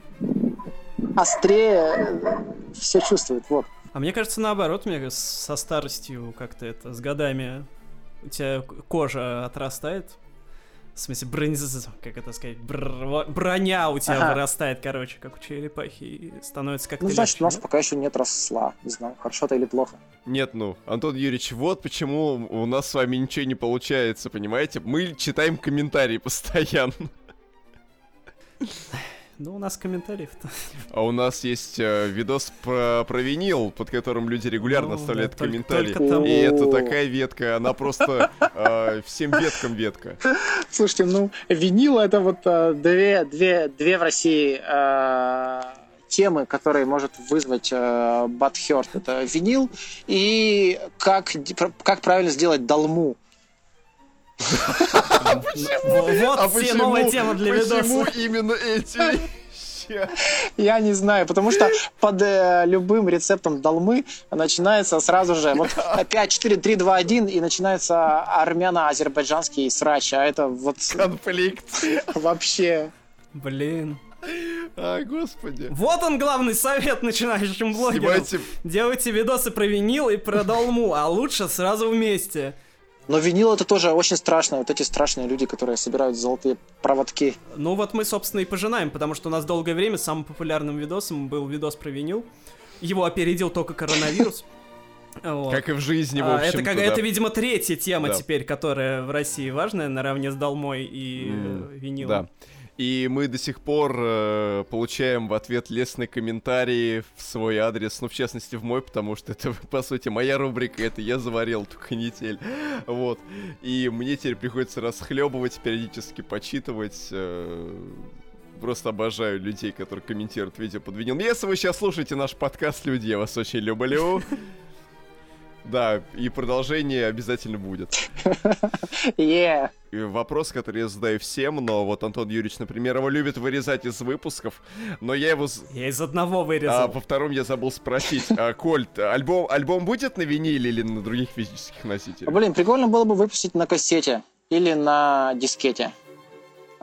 острее э, все чувствуют, вот. А мне кажется, наоборот, мне со старостью как-то это, с годами у тебя кожа отрастает, в смысле, бронь... как это сказать, бр... броня у тебя ага. вырастает, короче, как у черепахи, и становится как-то Ну, значит, у нас пока еще нет росла. Не знаю, хорошо это или плохо. Нет, ну, Антон Юрьевич, вот почему у нас с вами ничего не получается, понимаете? Мы читаем комментарии постоянно. Ну, у нас комментариев-то. А у нас есть э, видос про, про винил, под которым люди регулярно ну, оставляют да, комментарии. Только, только И это такая ветка, она просто э, всем веткам ветка. Слушайте, ну, винил это вот э, две, две, две в России э, темы, которые может вызвать э, Батхерт. Это винил и как, как правильно сделать долму. Вот а все новая тема для видоса. Почему именно эти я не знаю, потому что под э, любым рецептом долмы начинается сразу же вот 5, 4, 3, 2, 1 и начинается армяно-азербайджанский срач, а это вот... Конфликт. Вообще. Блин. Ай, господи. Вот он главный совет начинающим блогерам. Снимайте... Делайте видосы про винил и про долму, а лучше сразу вместе. Но винил это тоже очень страшно. Вот эти страшные люди, которые собирают золотые проводки. Ну вот мы, собственно, и пожинаем, потому что у нас долгое время самым популярным видосом был видос про винил. Его опередил только коронавирус. Вот. Как и в жизни, в А, общем это, как, да. это, видимо, третья тема Да. теперь, которая в России важная, наравне с долмой и э, винилом. Да. И мы до сих пор э, получаем в ответ лестные комментарии в свой адрес, ну, в частности, в мой, потому что это, по сути, моя рубрика, это я заварил эту канитель. Вот. И мне теперь приходится расхлебывать, периодически почитывать. э, Просто обожаю людей, которые комментируют видео под винил. Если вы сейчас слушаете наш подкаст, люди, я вас очень люблю. Да, и продолжение обязательно будет. Е. И вопрос, который я задаю всем, но вот Антон Юрьевич, например, его любит вырезать из выпусков, но я его... Я из одного А вырезал. по второму я забыл спросить. А, Коль, т- альбом, альбом будет на виниле или на других физических носителях? Блин, прикольно было бы выпустить на кассете или на дискете.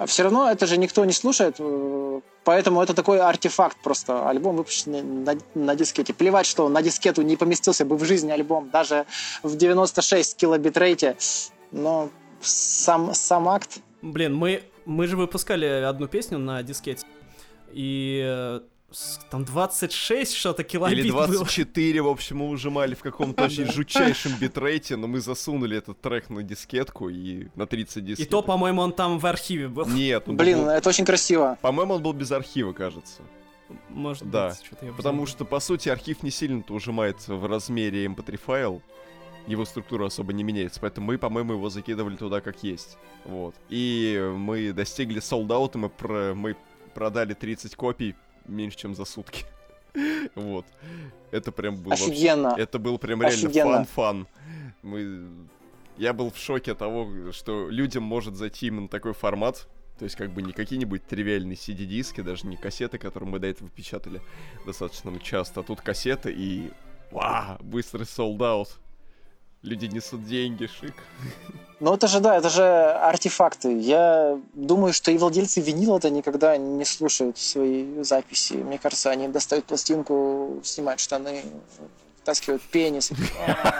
А все равно это же никто не слушает, э, поэтому это такой артефакт просто. Альбом выпущенный на, на дискете. Плевать, что на дискету не поместился бы в жизни альбом, даже в 96 килобитрейте. Но сам, сам акт Блин, мы, мы же выпускали одну песню на дискете. И э, там 26 что-то килобит Или было. 24, в общем, мы ужимали в каком-то очень жутчайшем битрейте, но мы засунули этот трек на дискетку и на 30 И дискет. то, по-моему, он там в архиве был. Нет, он Блин, был- это очень красиво. по-моему, он был без архива, кажется. Может Да, быть, что-то я Потому что, по сути, архив не сильно-то ужимается в размере mp3 файл. Его структура особо не меняется, поэтому мы, по-моему, его закидывали туда как есть. Вот. И мы достигли солдаута, мы, про- мы продали 30 копий меньше, чем за сутки. Вот. Это прям был вообще- Офигенно. Это был прям реально fun-fun. Мы... Я был в шоке того, что людям может зайти именно такой формат. То есть как бы не какие-нибудь тривиальные CD-диски, даже не кассеты, которые мы до этого печатали достаточно часто. А тут кассеты и... Ва! Быстрый солдат. Люди несут деньги, шик. Ну это же, да, это же артефакты. Я думаю, что и владельцы винила-то никогда не слушают свои записи. Мне кажется, они достают пластинку, снимают штаны, втаскивают пенис.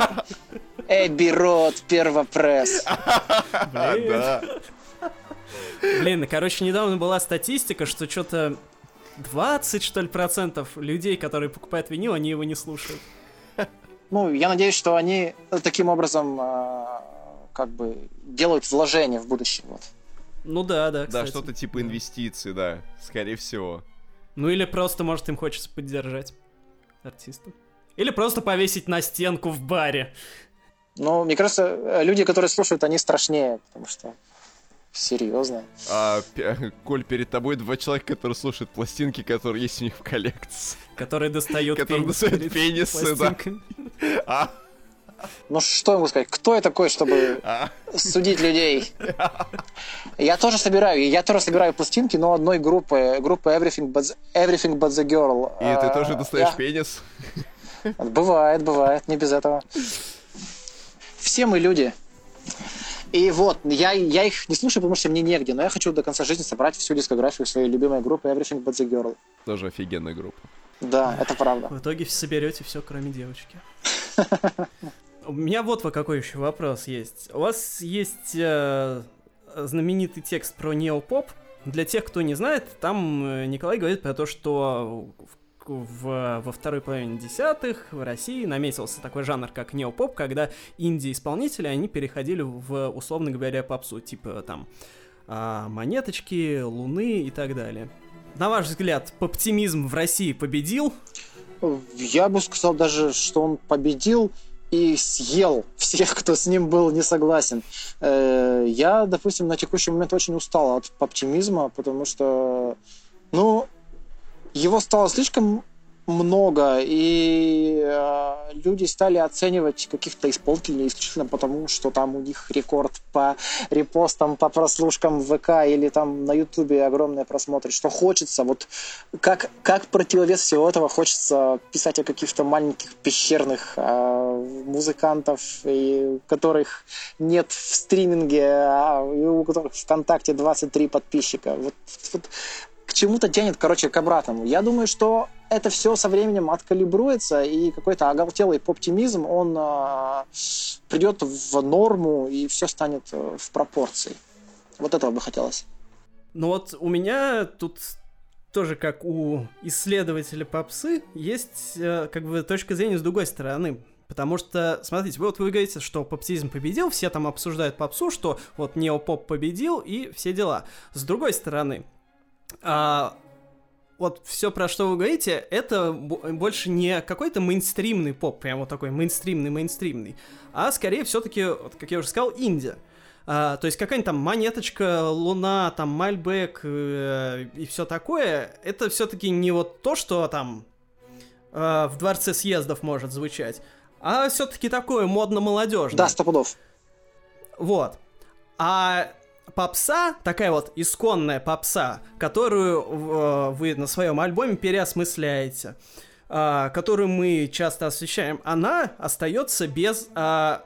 Эбби Рот, первопресс. Блин. Да. Блин, и, короче, недавно была статистика, что что-то 20, что ли, процентов людей, которые покупают винил, они его не слушают. Ну, я надеюсь, что они таким образом а, как бы делают вложения в будущее. Вот. Ну да, да, Да, кстати. что-то типа инвестиций, да. Скорее всего. Ну или просто, может, им хочется поддержать артиста. Или просто повесить на стенку в баре. Но мне кажется, люди, которые слушают, они страшнее, потому что серьезно. А, Коль, перед тобой два человека, которые слушают пластинки, которые есть у них в коллекции. Которые достают Которые пенис достают пенисы, да. А, Ну что могу сказать? Кто я такой, чтобы а. судить людей? Я тоже собираю, я тоже собираю пластинки, но одной группы, группы Everything But, Everything But The Girl. И ты А, тоже достаешь я- пенис? Бывает, бывает, не без этого. Все мы люди. И вот, я, я их не слушаю, потому что мне негде, но я хочу до конца жизни собрать всю дискографию своей любимой группы Everything But The Girl. Тоже офигенная группа. Да, это правда. В итоге соберете все, кроме девочки. У меня вот во какой еще вопрос есть. У вас есть э, знаменитый текст про неопоп. Для тех, кто не знает, там э, Николай говорит про то, что в- в- во второй половине десятых в России наметился такой жанр, как неопоп, когда инди-исполнители, они переходили в, условно говоря, попсу, типа там а, монеточки, луны и так далее. На ваш взгляд, поптимизм в России победил? Я бы сказал даже, что он победил и съел всех, кто с ним был не согласен. Э, Я, допустим, на текущий момент очень устал от оптимизма, потому что, ну, его стало слишком много, и э, люди стали оценивать каких-то исполнителей исключительно потому, что там у них рекорд по репостам, по прослушкам в ВК или там на Ютубе огромные просмотры, что хочется, вот как, как противовес всего этого хочется писать о каких-то маленьких пещерных э, музыкантов, и у которых нет в стриминге, а, и у которых ВКонтакте 23 подписчика. Вот, вот к чему-то тянет, короче, к обратному. Я думаю, что это все со временем откалибруется, и какой-то оголтелый оптимизм, он э, придет в норму, и все станет э, в пропорции. Вот этого бы хотелось. Ну вот у меня тут тоже как у исследователя попсы есть э, как бы точка зрения с другой стороны. Потому что, смотрите, вот вы говорите, что попсизм победил, все там обсуждают попсу, что вот неопоп победил и все дела. С другой стороны, а, вот все, про что вы говорите, это больше не какой-то мейнстримный поп, прям вот такой мейнстримный-мейнстримный, а скорее все-таки, вот, как я уже сказал, Индия. А, то есть какая-нибудь там монеточка, луна, там мальбек э, и все такое, это все-таки не вот то, что там э, в дворце съездов может звучать, а все-таки такое модно-молодежное. Да, сто пудов. Вот. А попса, такая вот исконная попса, которую э, вы на своем альбоме переосмысляете, э, которую мы часто освещаем, она остается без э,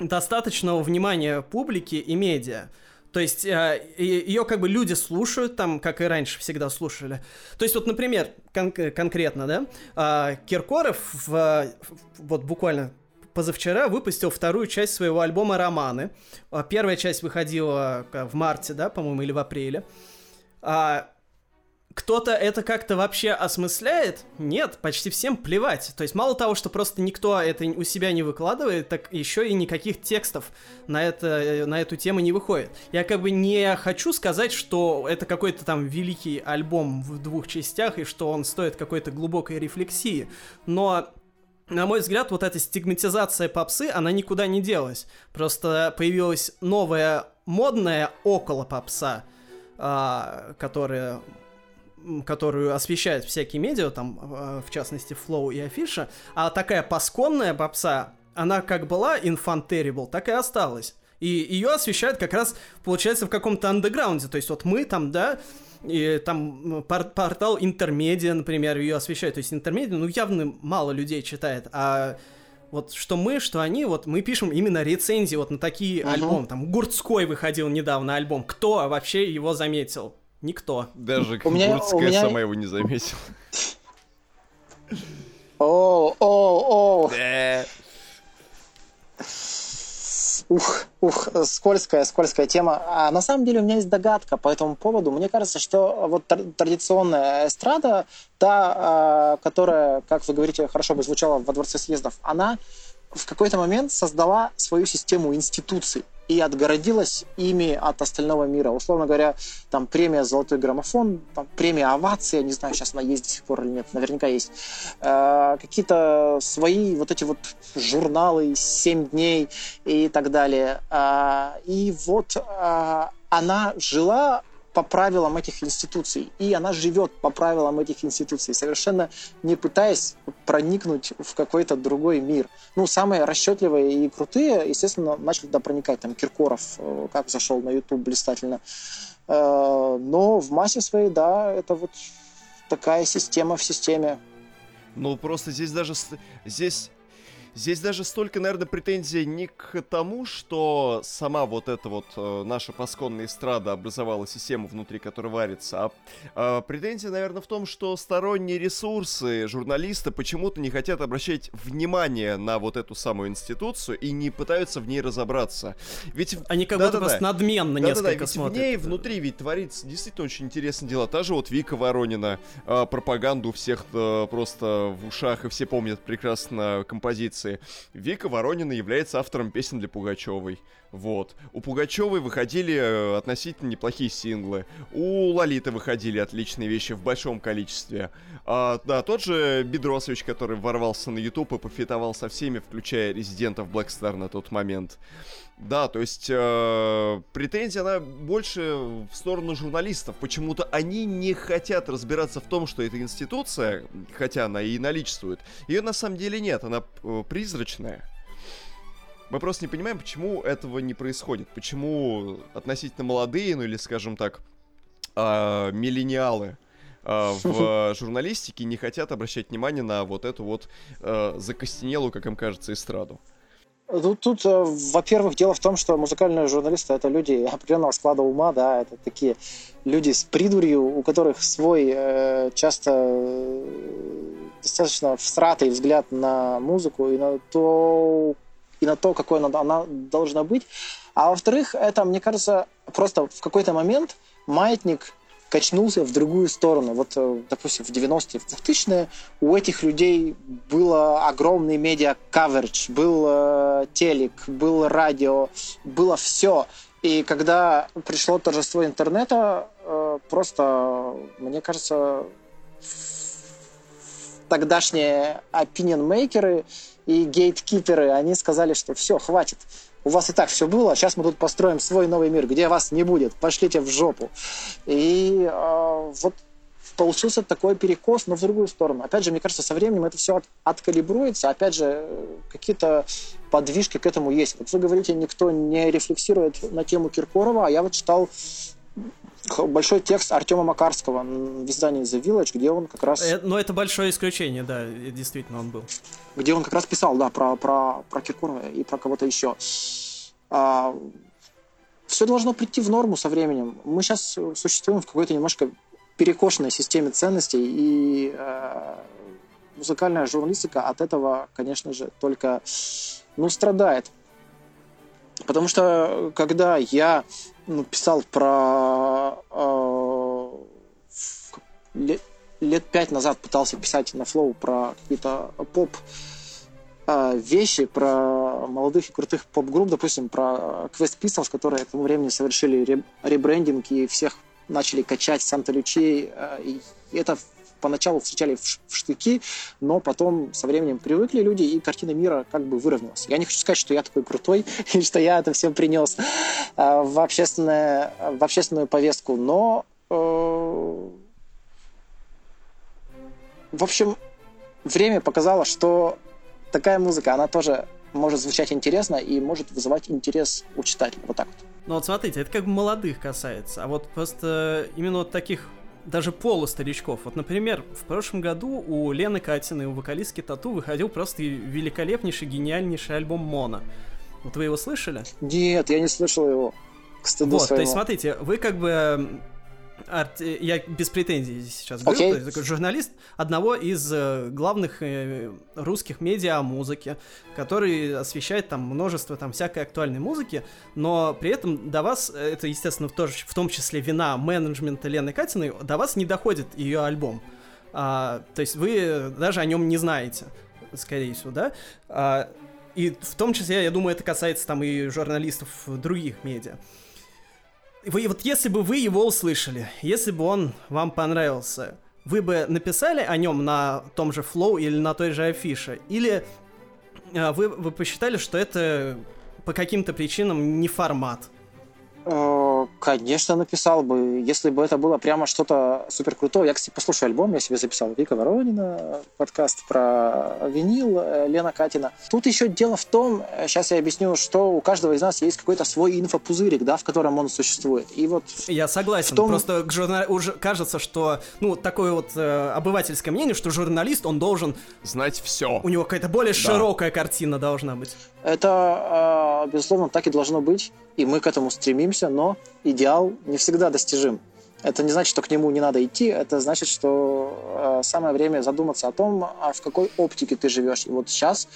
достаточного внимания публики и медиа. То есть э, ее как бы люди слушают там, как и раньше всегда слушали. То есть вот, например, кон- конкретно, да, э, Киркоров в, в, вот буквально позавчера выпустил вторую часть своего альбома «Романы». А, первая часть выходила в марте, да, по-моему, или в апреле. А кто-то это как-то вообще осмысляет? Нет, почти всем плевать. То есть мало того, что просто никто это у себя не выкладывает, так еще и никаких текстов на, это, на эту тему не выходит. Я как бы не хочу сказать, что это какой-то там великий альбом в двух частях и что он стоит какой-то глубокой рефлексии, но на мой взгляд, вот эта стигматизация попсы, она никуда не делась. Просто появилась новая модная около попса, а, которая которую освещают всякие медиа, там, а, в частности, Flow и Афиша, а такая пасконная попса, она как была infanterible, так и осталась. И ее освещают как раз, получается, в каком-то андеграунде. То есть вот мы там, да, и там пор портал Интермедиа, например, ее освещает. То есть Интермедиа, ну, явно мало людей читает, а вот что мы, что они, вот мы пишем именно рецензии вот на такие uh-huh. альбомы. Там Гурцкой выходил недавно альбом. Кто вообще его заметил? Никто. Даже у меня, Гурцкая у меня... сама его не заметила. О, о, о. Ух, ух, скользкая, скользкая тема. А на самом деле у меня есть догадка по этому поводу. Мне кажется, что вот традиционная эстрада, та, а, которая, как вы говорите, хорошо бы звучала во Дворце съездов, она в какой-то момент создала свою систему институций и отгородилась ими от остального мира. Условно говоря, там премия «Золотой граммофон», там, премия «Овация», не знаю, сейчас она есть до сих пор или нет, наверняка есть. Э, какие-то свои вот эти вот журналы «Семь дней» и так далее. Э, и вот э, она жила по правилам этих институций. И она живет по правилам этих институций, совершенно не пытаясь проникнуть в какой-то другой мир. Ну, самые расчетливые и крутые, естественно, начали туда проникать. Там Киркоров, э, как зашел на YouTube блистательно. Э, но в массе своей, да, это вот такая система в системе. Ну, просто здесь даже... Здесь Здесь даже столько, наверное, претензий не к тому, что сама вот эта вот э, наша пасконная эстрада образовала систему, внутри которой варится, а э, претензия, наверное, в том, что сторонние ресурсы, журналисты почему-то не хотят обращать внимание на вот эту самую институцию и не пытаются в ней разобраться. Ведь... Они как да, будто да, просто да. надменно да, несколько да, да, ведь смотрят. в ней внутри ведь творится действительно очень интересное дело. Та же вот Вика Воронина, э, пропаганду всех э, просто в ушах, и все помнят прекрасно композиции композиции. Вика Воронина является автором песен для Пугачевой. Вот. У Пугачевой выходили э, относительно неплохие синглы. У Лолиты выходили отличные вещи в большом количестве. А, да, тот же Бедросович, который ворвался на YouTube и пофитовал со всеми, включая резидентов Blackstar на тот момент. Да, то есть э, претензия, она больше в сторону журналистов. Почему-то они не хотят разбираться в том, что эта институция, хотя она и наличествует, ее на самом деле нет, она э, призрачная. Мы просто не понимаем, почему этого не происходит. Почему относительно молодые, ну или, скажем так, э, миллениалы э, в журналистике не хотят обращать внимание на вот эту вот э, закостенелую, как им кажется, эстраду. Тут, тут, э, во-первых, дело в том, что музыкальные журналисты это люди определенного склада ума, да, это такие люди с придурью, у которых свой э, часто э, достаточно всратый взгляд на музыку и на то, и на то, какой она, она должна быть. А во-вторых, это, мне кажется, просто в какой-то момент маятник качнулся в другую сторону. Вот, э, допустим, в 90-е, в 2000-е у этих людей было огромный медиа-каверидж, был э, телек, был радио, было все. И когда пришло торжество интернета, э, просто, мне кажется, тогдашние opinion-мейкеры и гейткиперы, они сказали, что все, хватит. У вас и так все было, сейчас мы тут построим свой новый мир, где вас не будет. Пошлите в жопу. И э, вот получился такой перекос, но в другую сторону. Опять же, мне кажется, со временем это все от, откалибруется. Опять же, какие-то подвижки к этому есть. Вот вы говорите, никто не рефлексирует на тему Киркорова, а я вот читал большой текст Артема Макарского в издании The Village, где он как раз... Э, но это большое исключение, да, действительно он был. Где он как раз писал, да, про, про, про Киркорова и про кого-то еще. А, все должно прийти в норму со временем. Мы сейчас существуем в какой-то немножко перекошенной системе ценностей, и э, музыкальная журналистика от этого, конечно же, только ну, страдает. Потому что когда я ну, писал про э, лет, лет пять назад пытался писать на флоу про какие-то поп э, вещи, про молодых и крутых поп-групп, допустим, про Quest Pistols, которые к тому времени совершили ребрендинг и всех начали качать Санта-Лючей. Э, и это поначалу встречали в штыки, но потом со временем привыкли люди, и картина мира как бы выровнялась. Я не хочу сказать, что я такой крутой, и что я это все принес э, в, общественное, в общественную повестку, но э, в общем, время показало, что такая музыка, она тоже может звучать интересно и может вызывать интерес у читателя. Вот так вот. Ну вот смотрите, это как бы молодых касается, а вот просто именно вот таких даже полустаричков. Вот, например, в прошлом году у Лены Катиной, у вокалистки Тату, выходил просто великолепнейший, гениальнейший альбом Мона. Вот вы его слышали? Нет, я не слышал его. К стыду вот, своему. то есть, смотрите, вы как бы арт... я без претензий сейчас говорю, okay. такой журналист одного из э, главных э, русских медиа о музыке, который освещает там множество там всякой актуальной музыки, но при этом до вас, э, это, естественно, тоже, в том числе вина менеджмента Лены Катиной, до вас не доходит ее альбом. А, то есть вы даже о нем не знаете, скорее всего, да? А, и в том числе, я думаю, это касается там и журналистов других медиа. Вы, вот если бы вы его услышали, если бы он вам понравился, вы бы написали о нем на том же Flow или на той же афише? Или э, вы, вы посчитали, что это по каким-то причинам не формат? Э, конечно, написал бы, если бы это было прямо что-то супер крутое. Я, кстати, послушаю альбом, я себе записал Вика Воронина, подкаст про винил, э, Лена Катина. Тут еще дело в том, сейчас э, я объясню, что у каждого из нас есть какой-то свой инфопузырик, да, в котором он существует. И вот я согласен, том... просто журна... уже кажется, что, ну, такое вот э, обывательское мнение, что журналист, он должен... Знать все. У него какая-то более да. широкая картина должна быть. Это, э, безусловно, так и должно быть и мы к этому стремимся, но идеал не всегда достижим. Это не значит, что к нему не надо идти, это значит, что э, самое время задуматься о том, а в какой оптике ты живешь. И вот сейчас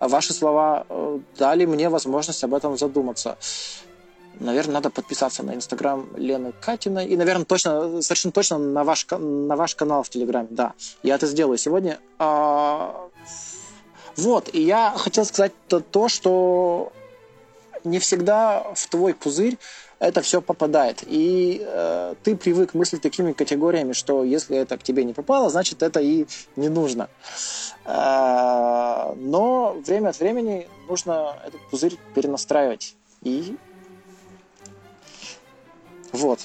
ваши слова э, дали мне возможность об этом задуматься. Наверное, надо подписаться на инстаграм Лены Катиной. И, наверное, точно, совершенно точно на ваш, на ваш канал в Телеграме. Да, я это сделаю сегодня. А, вот, и я хотел сказать то, то что не всегда в твой пузырь это все попадает. И э, ты привык мыслить такими категориями, что если это к тебе не попало, значит это и не нужно. Э, но время от времени нужно этот пузырь перенастраивать. И вот.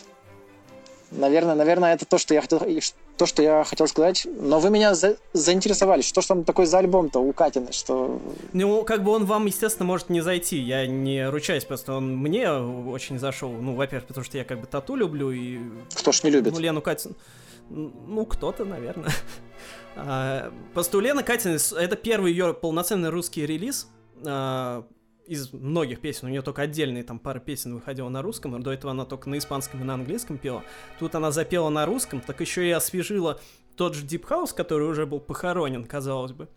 Наверное, наверное, это то, что я хотел, то, что я хотел сказать. Но вы меня за заинтересовали. Что ж там такой за альбом-то у Катины? Что... Ну, как бы он вам, естественно, может не зайти. Я не ручаюсь, просто он мне очень зашел. Ну, во-первых, потому что я как бы тату люблю и... Кто ж не любит? Ну, Лену Катину. Ну, кто-то, наверное. А, просто у Лены Катины это первый ее полноценный русский релиз. Из многих песен, у нее только отдельные там пара песен выходила на русском, до этого она только на испанском и на английском пела. Тут она запела на русском, так еще и освежила тот же Deep House, который уже был похоронен, казалось бы.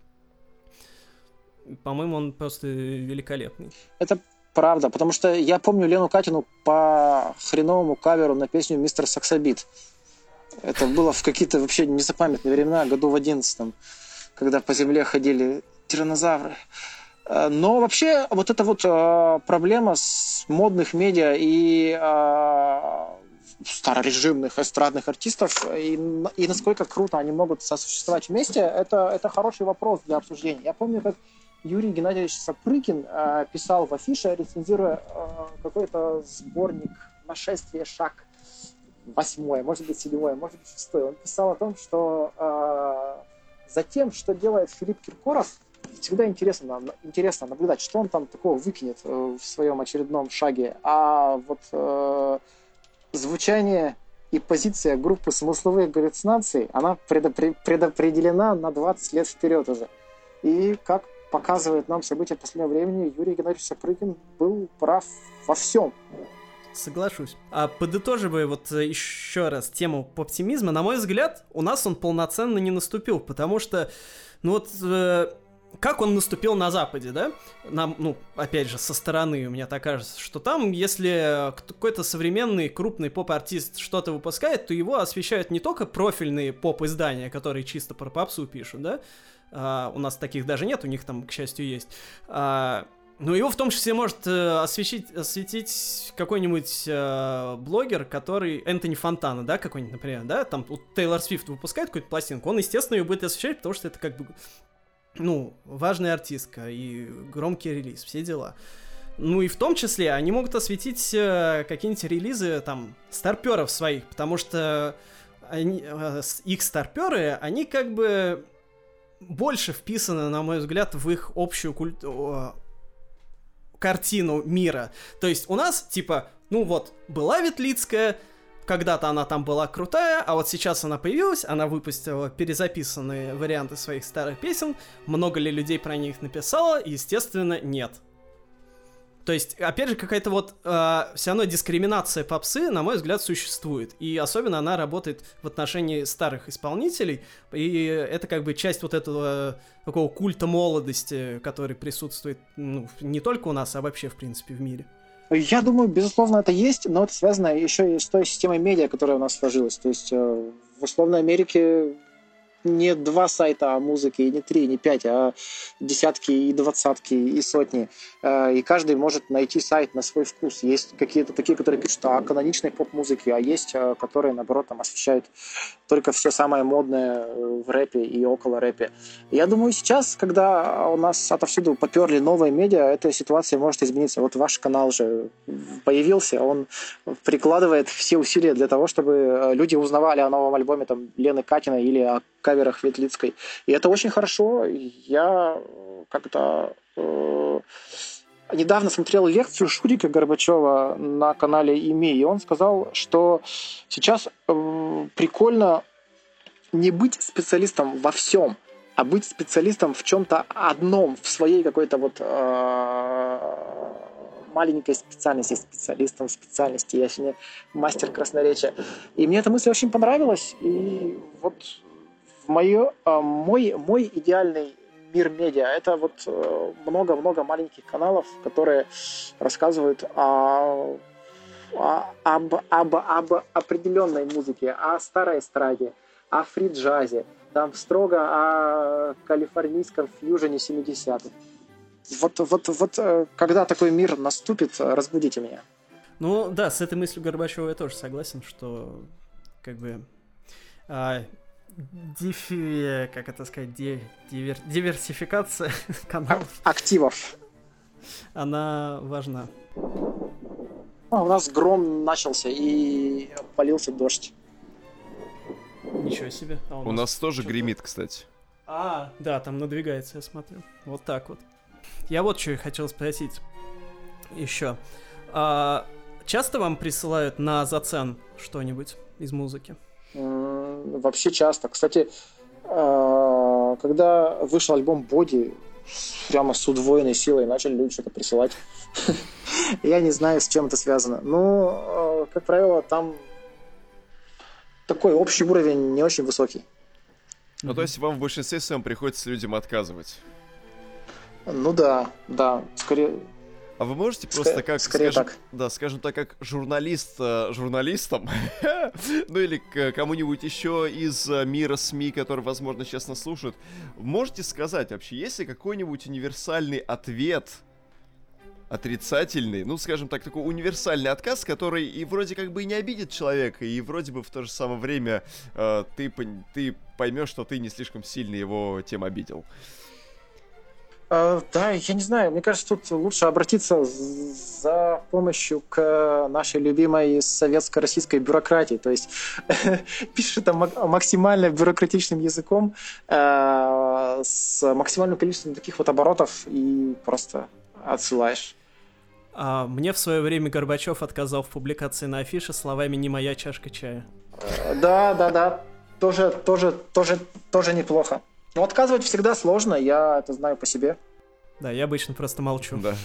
По-моему, он просто великолепный. Это правда, потому что я помню Лену Катину по хреновому каверу на песню «Мистер Саксобит». Это было в какие-то вообще незапамятные времена, году в одиннадцатом, когда по земле ходили тиранозавры. Э, но вообще вот эта вот э, проблема с модных медиа и э, старорежимных эстрадных артистов и, и насколько круто они могут сосуществовать вместе, это, это хороший вопрос для обсуждения. Я помню, как Юрий Геннадьевич Сапрыкин э, писал в афише, рецензируя э, какой-то сборник «Нашествие шаг», восьмое, может быть, седьмое, может быть, шестое. Он писал о том, что э, за тем, что делает Филипп Киркоров, всегда интересно, интересно наблюдать, что он там такого выкинет э, в своем очередном шаге. А вот э, звучание и позиция группы смысловых галлюцинаций, она предопре- предопределена на 20 лет вперед уже. И как показывает нам события последнего времени, Юрий Геннадьевич Сапрыгин был прав во всем. Соглашусь. А подытоживая вот э, еще раз тему оптимизма, на мой взгляд, у нас он полноценно не наступил, потому что, ну вот, э, как он наступил на Западе, да? Нам, ну, опять же, со стороны, у меня так кажется, что там, если какой-то современный крупный поп-артист что-то выпускает, то его освещают не только профильные поп-издания, которые чисто про попсу пишут, да? А, у нас таких даже нет, у них там, к счастью, есть. А, но его в том числе может э, освещить, осветить какой-нибудь э, блогер, который... Энтони Фонтана, да, какой-нибудь, например, да? Там вот Тейлор Свифт выпускает какую-то пластинку, он, естественно, ее будет освещать, потому что это как бы ну, важная артистка и громкий релиз, все дела. Ну и в том числе они могут осветить э, какие-нибудь релизы там старперов своих, потому что они, э, их старперы, они как бы больше вписаны, на мой взгляд, в их общую культуру картину мира. То есть у нас, типа, ну вот, была Ветлицкая, когда-то она там была крутая, а вот сейчас она появилась, она выпустила перезаписанные варианты своих старых песен. Много ли людей про них написало? Естественно, нет. То есть, опять же, какая-то вот э, все равно дискриминация попсы, на мой взгляд, существует. И особенно она работает в отношении старых исполнителей. И это как бы часть вот этого такого культа молодости, который присутствует ну, не только у нас, а вообще, в принципе, в мире. Я думаю, безусловно, это есть, но это связано еще и с той системой медиа, которая у нас сложилась. То есть э, в условной Америке не два сайта о музыке, не три, не пять, а десятки и двадцатки и сотни. Э, и каждый может найти сайт на свой вкус. Есть какие-то такие, которые пишут о каноничной поп-музыке, а есть, э, которые, наоборот, там освещают только все самое модное э, в рэпе и около рэпе. Я думаю, сейчас, когда у нас отовсюду поперли новые медиа, эта ситуация может измениться. Вот ваш канал же появился, он прикладывает все усилия для того, чтобы люди узнавали о новом альбоме там, Лены Катиной или о каверах Ветлицкой. И это очень хорошо. Я как-то э, недавно смотрел лекцию Шурика Горбачева на канале ИМИ, и он сказал, что сейчас э, прикольно не быть специалистом во всем, а быть специалистом в чем-то одном, в своей какой-то вот э, маленькой специальности, специалистом специальности. Я сегодня мастер красноречия. И мне эта мысль очень понравилась. И вот мое, а, мой, мой идеальный мир медиа. Это вот э, много-много маленьких каналов, которые рассказывают о, о, об, об, об определенной музыке, о старой эстраде, о фри-джазе, там строго о калифорнийском фьюжене 70-х. Вот, вот, вот э, когда такой мир наступит, разбудите меня. Ну да, с этой мыслью Горбачева я тоже согласен, что как бы а, дифи, как это сказать, дивер, диверсификация каналов. Активов. Она важна. А, у нас гром начался и полился дождь. Ничего себе. А у, у нас, нас тоже гремит, кстати. А, да, там надвигается, я смотрю. Вот так вот. Я вот что хотел спросить еще. А, часто вам присылают на зацен что-нибудь из музыки? Вообще часто. Кстати, а, когда вышел альбом Body, прямо с удвоенной силой начали люди что-то присылать. Я не знаю, с чем это связано. Но, как правило, там такой общий уровень не очень высокий. Ну, то есть вам в большинстве своем приходится людям отказывать? Ну да, да, скорее... А вы можете просто Ск- как, скажем, так. да, скажем так, как журналист э, журналистам, ну или кому-нибудь еще из э, мира СМИ, который, возможно, честно слушает, можете сказать вообще, есть ли какой-нибудь универсальный ответ отрицательный, ну, скажем так, такой универсальный отказ, который и вроде как бы и не обидит человека, и вроде бы в то же самое время э, ты, ты поймешь, что ты не слишком сильно его тем обидел. Uh, да, я не знаю, мне кажется, тут лучше обратиться за помощью к нашей любимой советско-российской бюрократии. То есть пишет это максимально бюрократичным языком, uh, с максимальным количеством таких вот оборотов и просто отсылаешь. А мне в свое время Горбачев отказал в публикации на афише словами «не моя чашка чая». Да, да, да. Тоже, тоже, тоже, тоже неплохо. Но отказывать всегда сложно, я это знаю по себе. Да, я обычно просто молчу. Да.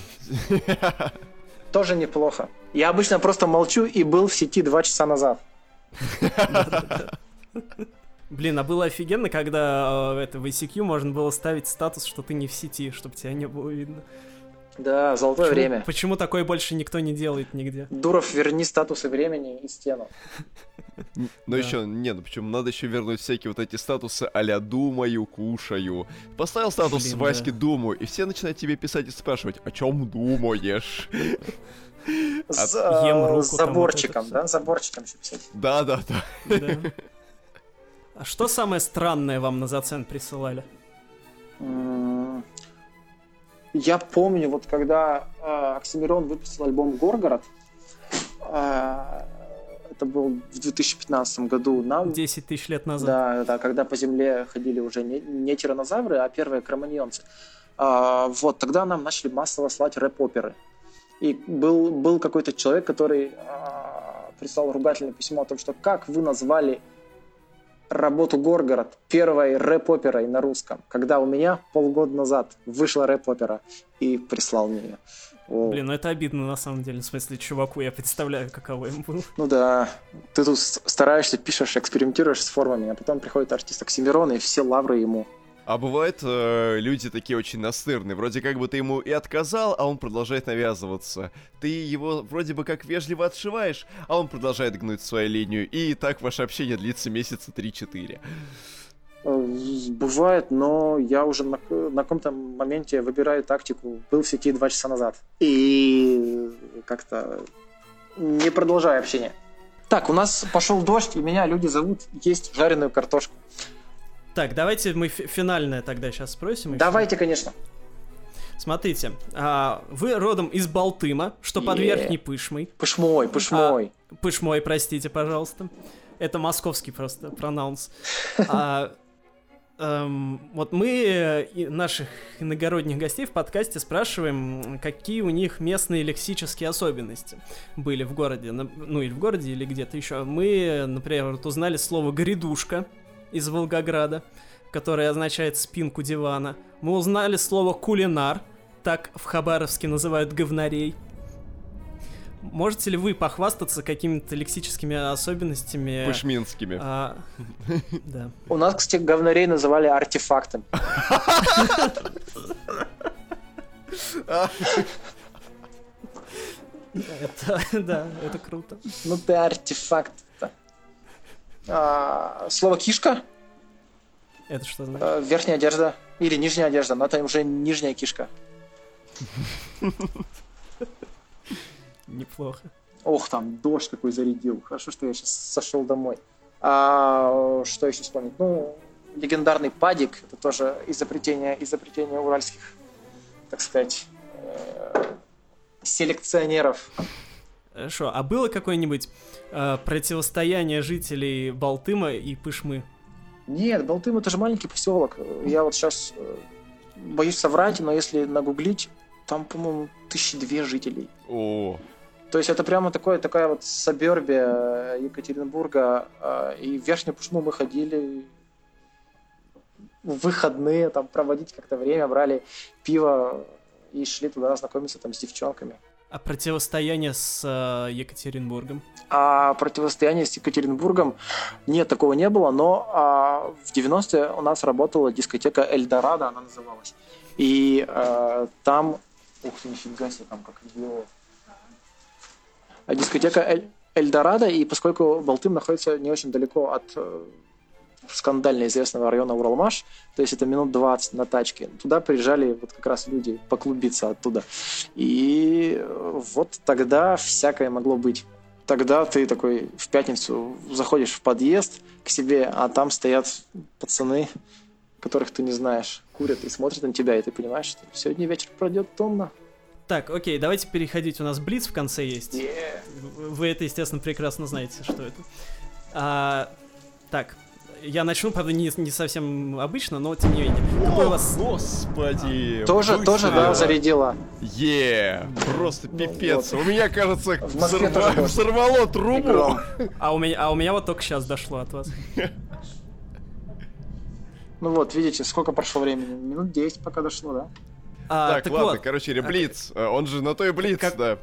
Тоже неплохо. Я обычно просто молчу и был в сети два часа назад. Блин, а было офигенно, когда э, это в ICQ можно было ставить статус, что ты не в сети, чтобы тебя не было видно. Да, золотое почему, время. Почему такое больше никто не делает нигде? Дуров, верни статусы времени и стену. Но да. еще, нет, ну почему, надо еще вернуть всякие вот эти статусы а думаю, кушаю. Поставил статус Ваське думаю, и все начинают тебе писать и спрашивать, о чем думаешь? С заборчиком, да? Заборчиком еще писать. Да, да, да. А что самое странное вам на зацен присылали? Я помню, вот когда э, Оксимирон выпустил альбом «Горгород», э, это был в 2015 году. Нам... 10 тысяч лет назад. Да, да, когда по земле ходили уже не, не тиранозавры, а первые кроманьонцы. А, вот, тогда нам начали массово слать рэп-оперы. И был, был какой-то человек, который а, прислал ругательное письмо о том, что как вы назвали работу «Горгород» первой рэп-оперой на русском, когда у меня полгода назад вышла рэп-опера и прислал мне ее. О. Блин, ну это обидно на самом деле, в смысле, чуваку, я представляю, каково им было. Ну да, ты тут стараешься, пишешь, экспериментируешь с формами, а потом приходит артист Оксимирон, и все лавры ему. А бывает, э, люди такие очень настырные. Вроде как бы ты ему и отказал, а он продолжает навязываться. Ты его вроде бы как вежливо отшиваешь, а он продолжает гнуть свою линию. И так ваше общение длится месяца 3-4. Э, бывает, но я уже на, на каком-то моменте выбираю тактику. Был в сети два часа назад. И как-то не продолжаю общение. Так, у нас пошел дождь, и меня люди зовут есть жареную картошку. Так, давайте мы финальное тогда сейчас спросим. Давайте, еще. конечно. Смотрите, а, вы родом из Балтыма, что под Верхней Пышмой. Пышмой, Пышмой. А, пышмой, простите, пожалуйста. Это московский просто пронаунс. А, эм, вот мы наших иногородних гостей в подкасте спрашиваем, какие у них местные лексические особенности были в городе. Ну, или в городе, или где-то еще. Мы, например, вот узнали слово «грядушка», из Волгограда, которое означает спинку дивана. Мы узнали слово кулинар, так в Хабаровске называют говнарей. Можете ли вы похвастаться какими-то лексическими особенностями? Пышминскими. А, да. У нас, кстати, говнарей называли артефактом. Это, да, это круто. Ну ты артефакт. А, слово кишка. Это что значит? А, верхняя одежда. Или нижняя одежда, но это уже нижняя кишка. Неплохо. Ох, там дождь такой зарядил. Хорошо, что я сейчас сошел домой. А, что еще вспомнить? Ну, легендарный падик. Это тоже изобретение, изобретение уральских, так сказать, э, селекционеров. Хорошо, а было какое-нибудь э, противостояние жителей Балтыма и Пышмы? Нет, Балтым это же маленький поселок. Я вот сейчас э, боюсь соврать, но если нагуглить, там, по-моему, тысячи две жителей. О. То есть это прямо такое, такая вот сабербия Екатеринбурга. Э, и в Верхнюю Пышму мы ходили в выходные там проводить как-то время, брали пиво и шли туда знакомиться там с девчонками. А противостояние с э, Екатеринбургом? А противостояние с Екатеринбургом нет, такого не было, но а, в 90-е у нас работала дискотека Эльдорадо, она называлась. И а, там... Ух ты, нифига себе, там как видео. А дискотека Эль, Эльдорадо, и поскольку Балтым находится не очень далеко от э, скандально известного района Уралмаш, то есть это минут 20 на тачке. Туда приезжали вот как раз люди поклубиться оттуда. И вот тогда всякое могло быть. Тогда ты такой в пятницу заходишь в подъезд к себе, а там стоят пацаны, которых ты не знаешь, курят и смотрят на тебя, и ты понимаешь, что сегодня вечер пройдет томно. Так, окей, давайте переходить. У нас Блиц в конце есть. Yeah. Вы это, естественно, прекрасно знаете, что это. А, так, я начну, правда, не, не совсем обычно, но тем не менее. Какой у вас... Господи! Тоже, тоже, да, зарядила. Е, просто пипец. вот. У меня, кажется, В Москве взорва- тоже дождь. взорвало трубу. А у меня, а у меня вот только сейчас дошло от вас. Ну вот, видите, сколько прошло времени? Минут 10 пока дошло, да? А, Так, так ладно, вот, короче, Блиц. э, Он же на то и Блиц, Как- да.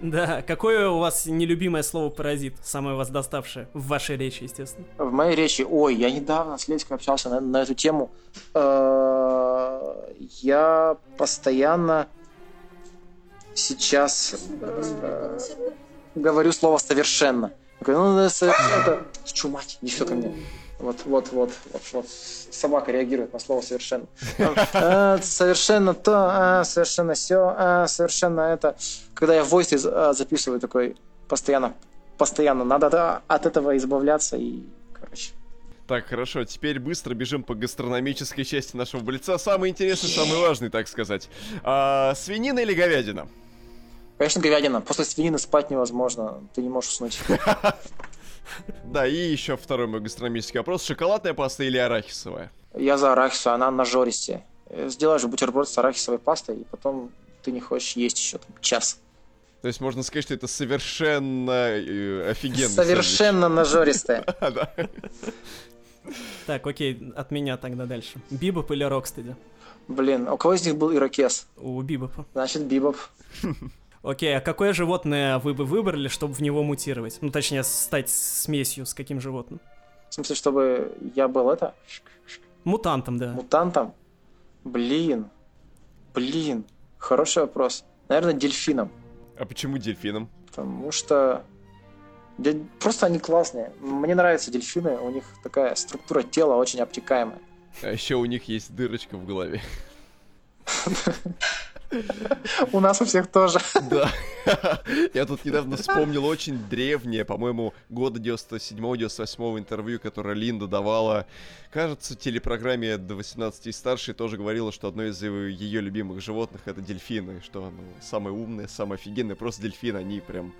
Да, какое у вас нелюбимое слово паразит, самое вас доставшее в вашей речи, естественно? В моей речи, ой, я недавно с Леськой общался на, на эту тему. Э, Я постоянно сейчас э, говорю слово совершенно. Я говорю, ну, это, чумать, не все ко мне. Вот, вот, вот, вот, вот. Собака реагирует на слово совершенно. Э, Совершенно то, э, совершенно все, совершенно это. Когда я в войсе э, записываю такой постоянно, постоянно, надо от этого избавляться и, короче. Так, хорошо, теперь быстро бежим по гастрономической части нашего Блица. Самый интересный, самый важный, так сказать. А, свинина или говядина? Конечно, говядина. После свинины спать невозможно. Ты не можешь уснуть. Да, и еще второй мой гастрономический вопрос. Шоколадная паста или арахисовая? Я за арахису, она нажористее. Э, Сделаешь бутерброд с арахисовой пастой, и потом ты не хочешь есть еще там, час. То есть можно сказать, что это совершенно э, офигенно. Совершенно нажористая. Да. Так, окей, от меня тогда дальше. Бибоп или Рокстеди? Блин, а у кого из них был ирокез? У Бибопа. Значит, бибоп. Окей, а какое животное вы бы выбрали, чтобы в него мутировать? Ну, точнее, стать смесью с каким животным? В смысле, чтобы я был это, Мутантом, да. мутантом? Блин. Блин. Хороший вопрос. Наверное, дельфином. А почему дельфином? Потому что просто они классные. Мне нравятся дельфины, у них такая структура тела очень обтекаемая. А еще у них есть дырочка в голове. У нас у всех тоже. Да. Я тут недавно вспомнил очень древнее, по-моему, года 97-98 интервью, которое Линда давала, кажется, телепрограмме до 18 и старше, тоже говорила, что одно из ее любимых животных это дельфины, что оно самое умное, самое офигенное, просто дельфины, они прям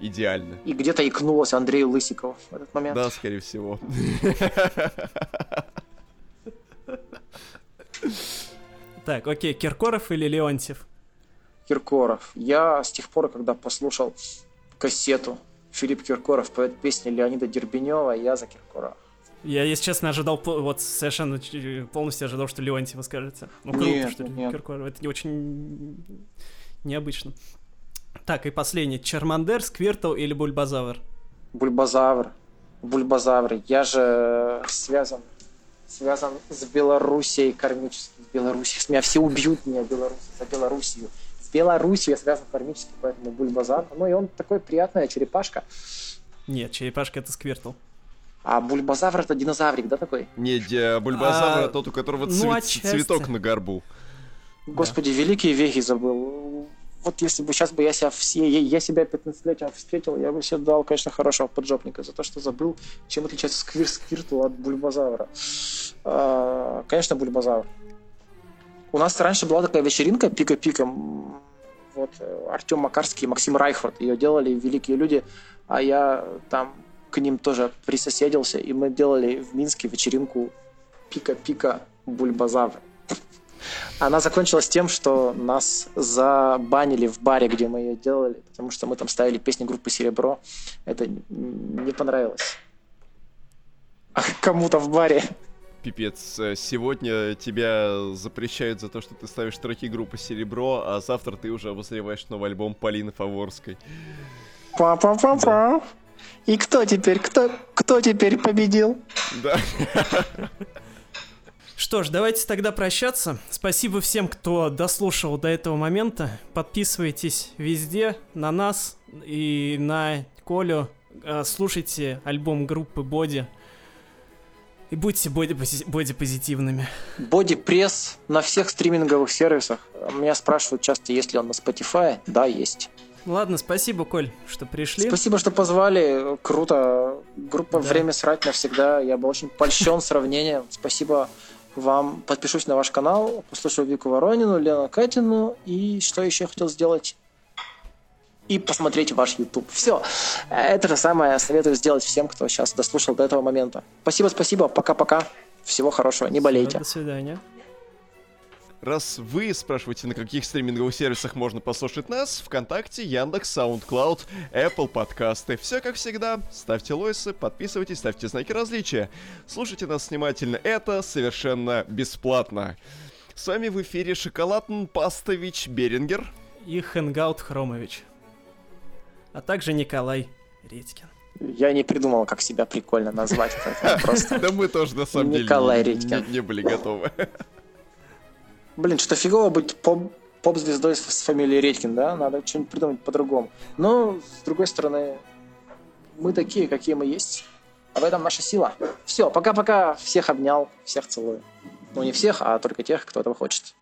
идеальны. И где-то икнулась Андрею Лысикову в этот момент. Да, скорее всего. Так, окей, Киркоров или Леонтьев? Киркоров. Я с тех пор, когда послушал кассету Филипп Киркоров поет песни Леонида Дербенева, я за Киркорова. Я, если честно, ожидал, вот совершенно ч- полностью ожидал, что Леонтьева скажете. Ну, круто, Нет, что нет. Киркоров. Это не очень необычно. Так, и последний. Чермандер, Сквиртл или Бульбазавр? Бульбазавр. Бульбазавры. Я же связан связан с Белоруссией кармически. С Белоруссией. Меня все убьют меня, Беларусь, за Белоруссию. С Белоруссией я связан кармически, поэтому Бульбазавр. Ну и он такой приятная черепашка. Нет, черепашка это Сквиртл. А Бульбазавр это динозаврик, да, такой? Не, де- Бульбазавр, А, тот, у которого ну, цве- отчасти. цветок на горбу. Господи, великие вехи забыл. Вот если бы сейчас бы я себя все, я, я себя 15-летием встретил, я бы себе дал, конечно, хорошего поджопника за то, что забыл, чем отличается сквир сквиртл от бульбазавра. А, конечно, бульбазавр. У нас раньше была такая вечеринка пика-пика. Вот э, Артем Макарский и Максим Райхвард. Ее делали великие люди, а я там к ним тоже присоседился, и мы делали в Минске вечеринку пика-пика бульбазавр. Она закончилась тем, что нас забанили в баре, где мы ее делали, потому что мы там ставили песни группы «Серебро». Это не понравилось. А кому-то в баре. Пипец, э, сегодня тебя запрещают за то, что ты ставишь треки группы Серебро, а завтра ты уже обозреваешь новый альбом Полины Фаворской. Па-па-па-па. Да. И кто теперь, кто, кто теперь победил? Да. Что ж, давайте тогда прощаться. Спасибо всем, кто дослушал до этого момента. Подписывайтесь везде на нас и на Колю. А, слушайте альбом группы Боди. И будьте боди-позитивными. Боди-пресс на всех стриминговых сервисах. Меня спрашивают часто, есть ли он на Spotify. Да, есть. Ладно, спасибо, Коль, что пришли. Спасибо, что позвали. Круто. Группа да. «Время срать навсегда». Я был очень польщен сравнением. Спасибо вам. Подпишусь на ваш канал, послушаю Вику Воронину, Лену Катину и что еще я хотел сделать? И посмотреть ваш YouTube. Все. Это же самое советую сделать всем, кто сейчас дослушал до этого момента. Спасибо, спасибо. Пока-пока. Всего хорошего. Не болейте. Все, до свидания. Раз вы спрашиваете, на каких стриминговых сервисах можно послушать нас, ВКонтакте, Яндекс, SoundCloud, Apple подкасты. Все как всегда. Ставьте лойсы, подписывайтесь, ставьте знаки различия. Слушайте нас внимательно, это совершенно бесплатно. С вами в эфире Шоколадн Пастович Берингер. И Хэнгаут Хромович. А также Николай Редькин. Я не придумал, как себя прикольно назвать. Да мы тоже, на самом деле, Николай Редькин. не были готовы. Блин, что фигово быть поп- поп-звездой с, с фамилией Редькин, да? Надо что-нибудь придумать по-другому. Но, с другой стороны, мы такие, какие мы есть. А в этом наша сила. Все, пока-пока. Всех обнял, всех целую. Ну, не всех, а только тех, кто этого хочет.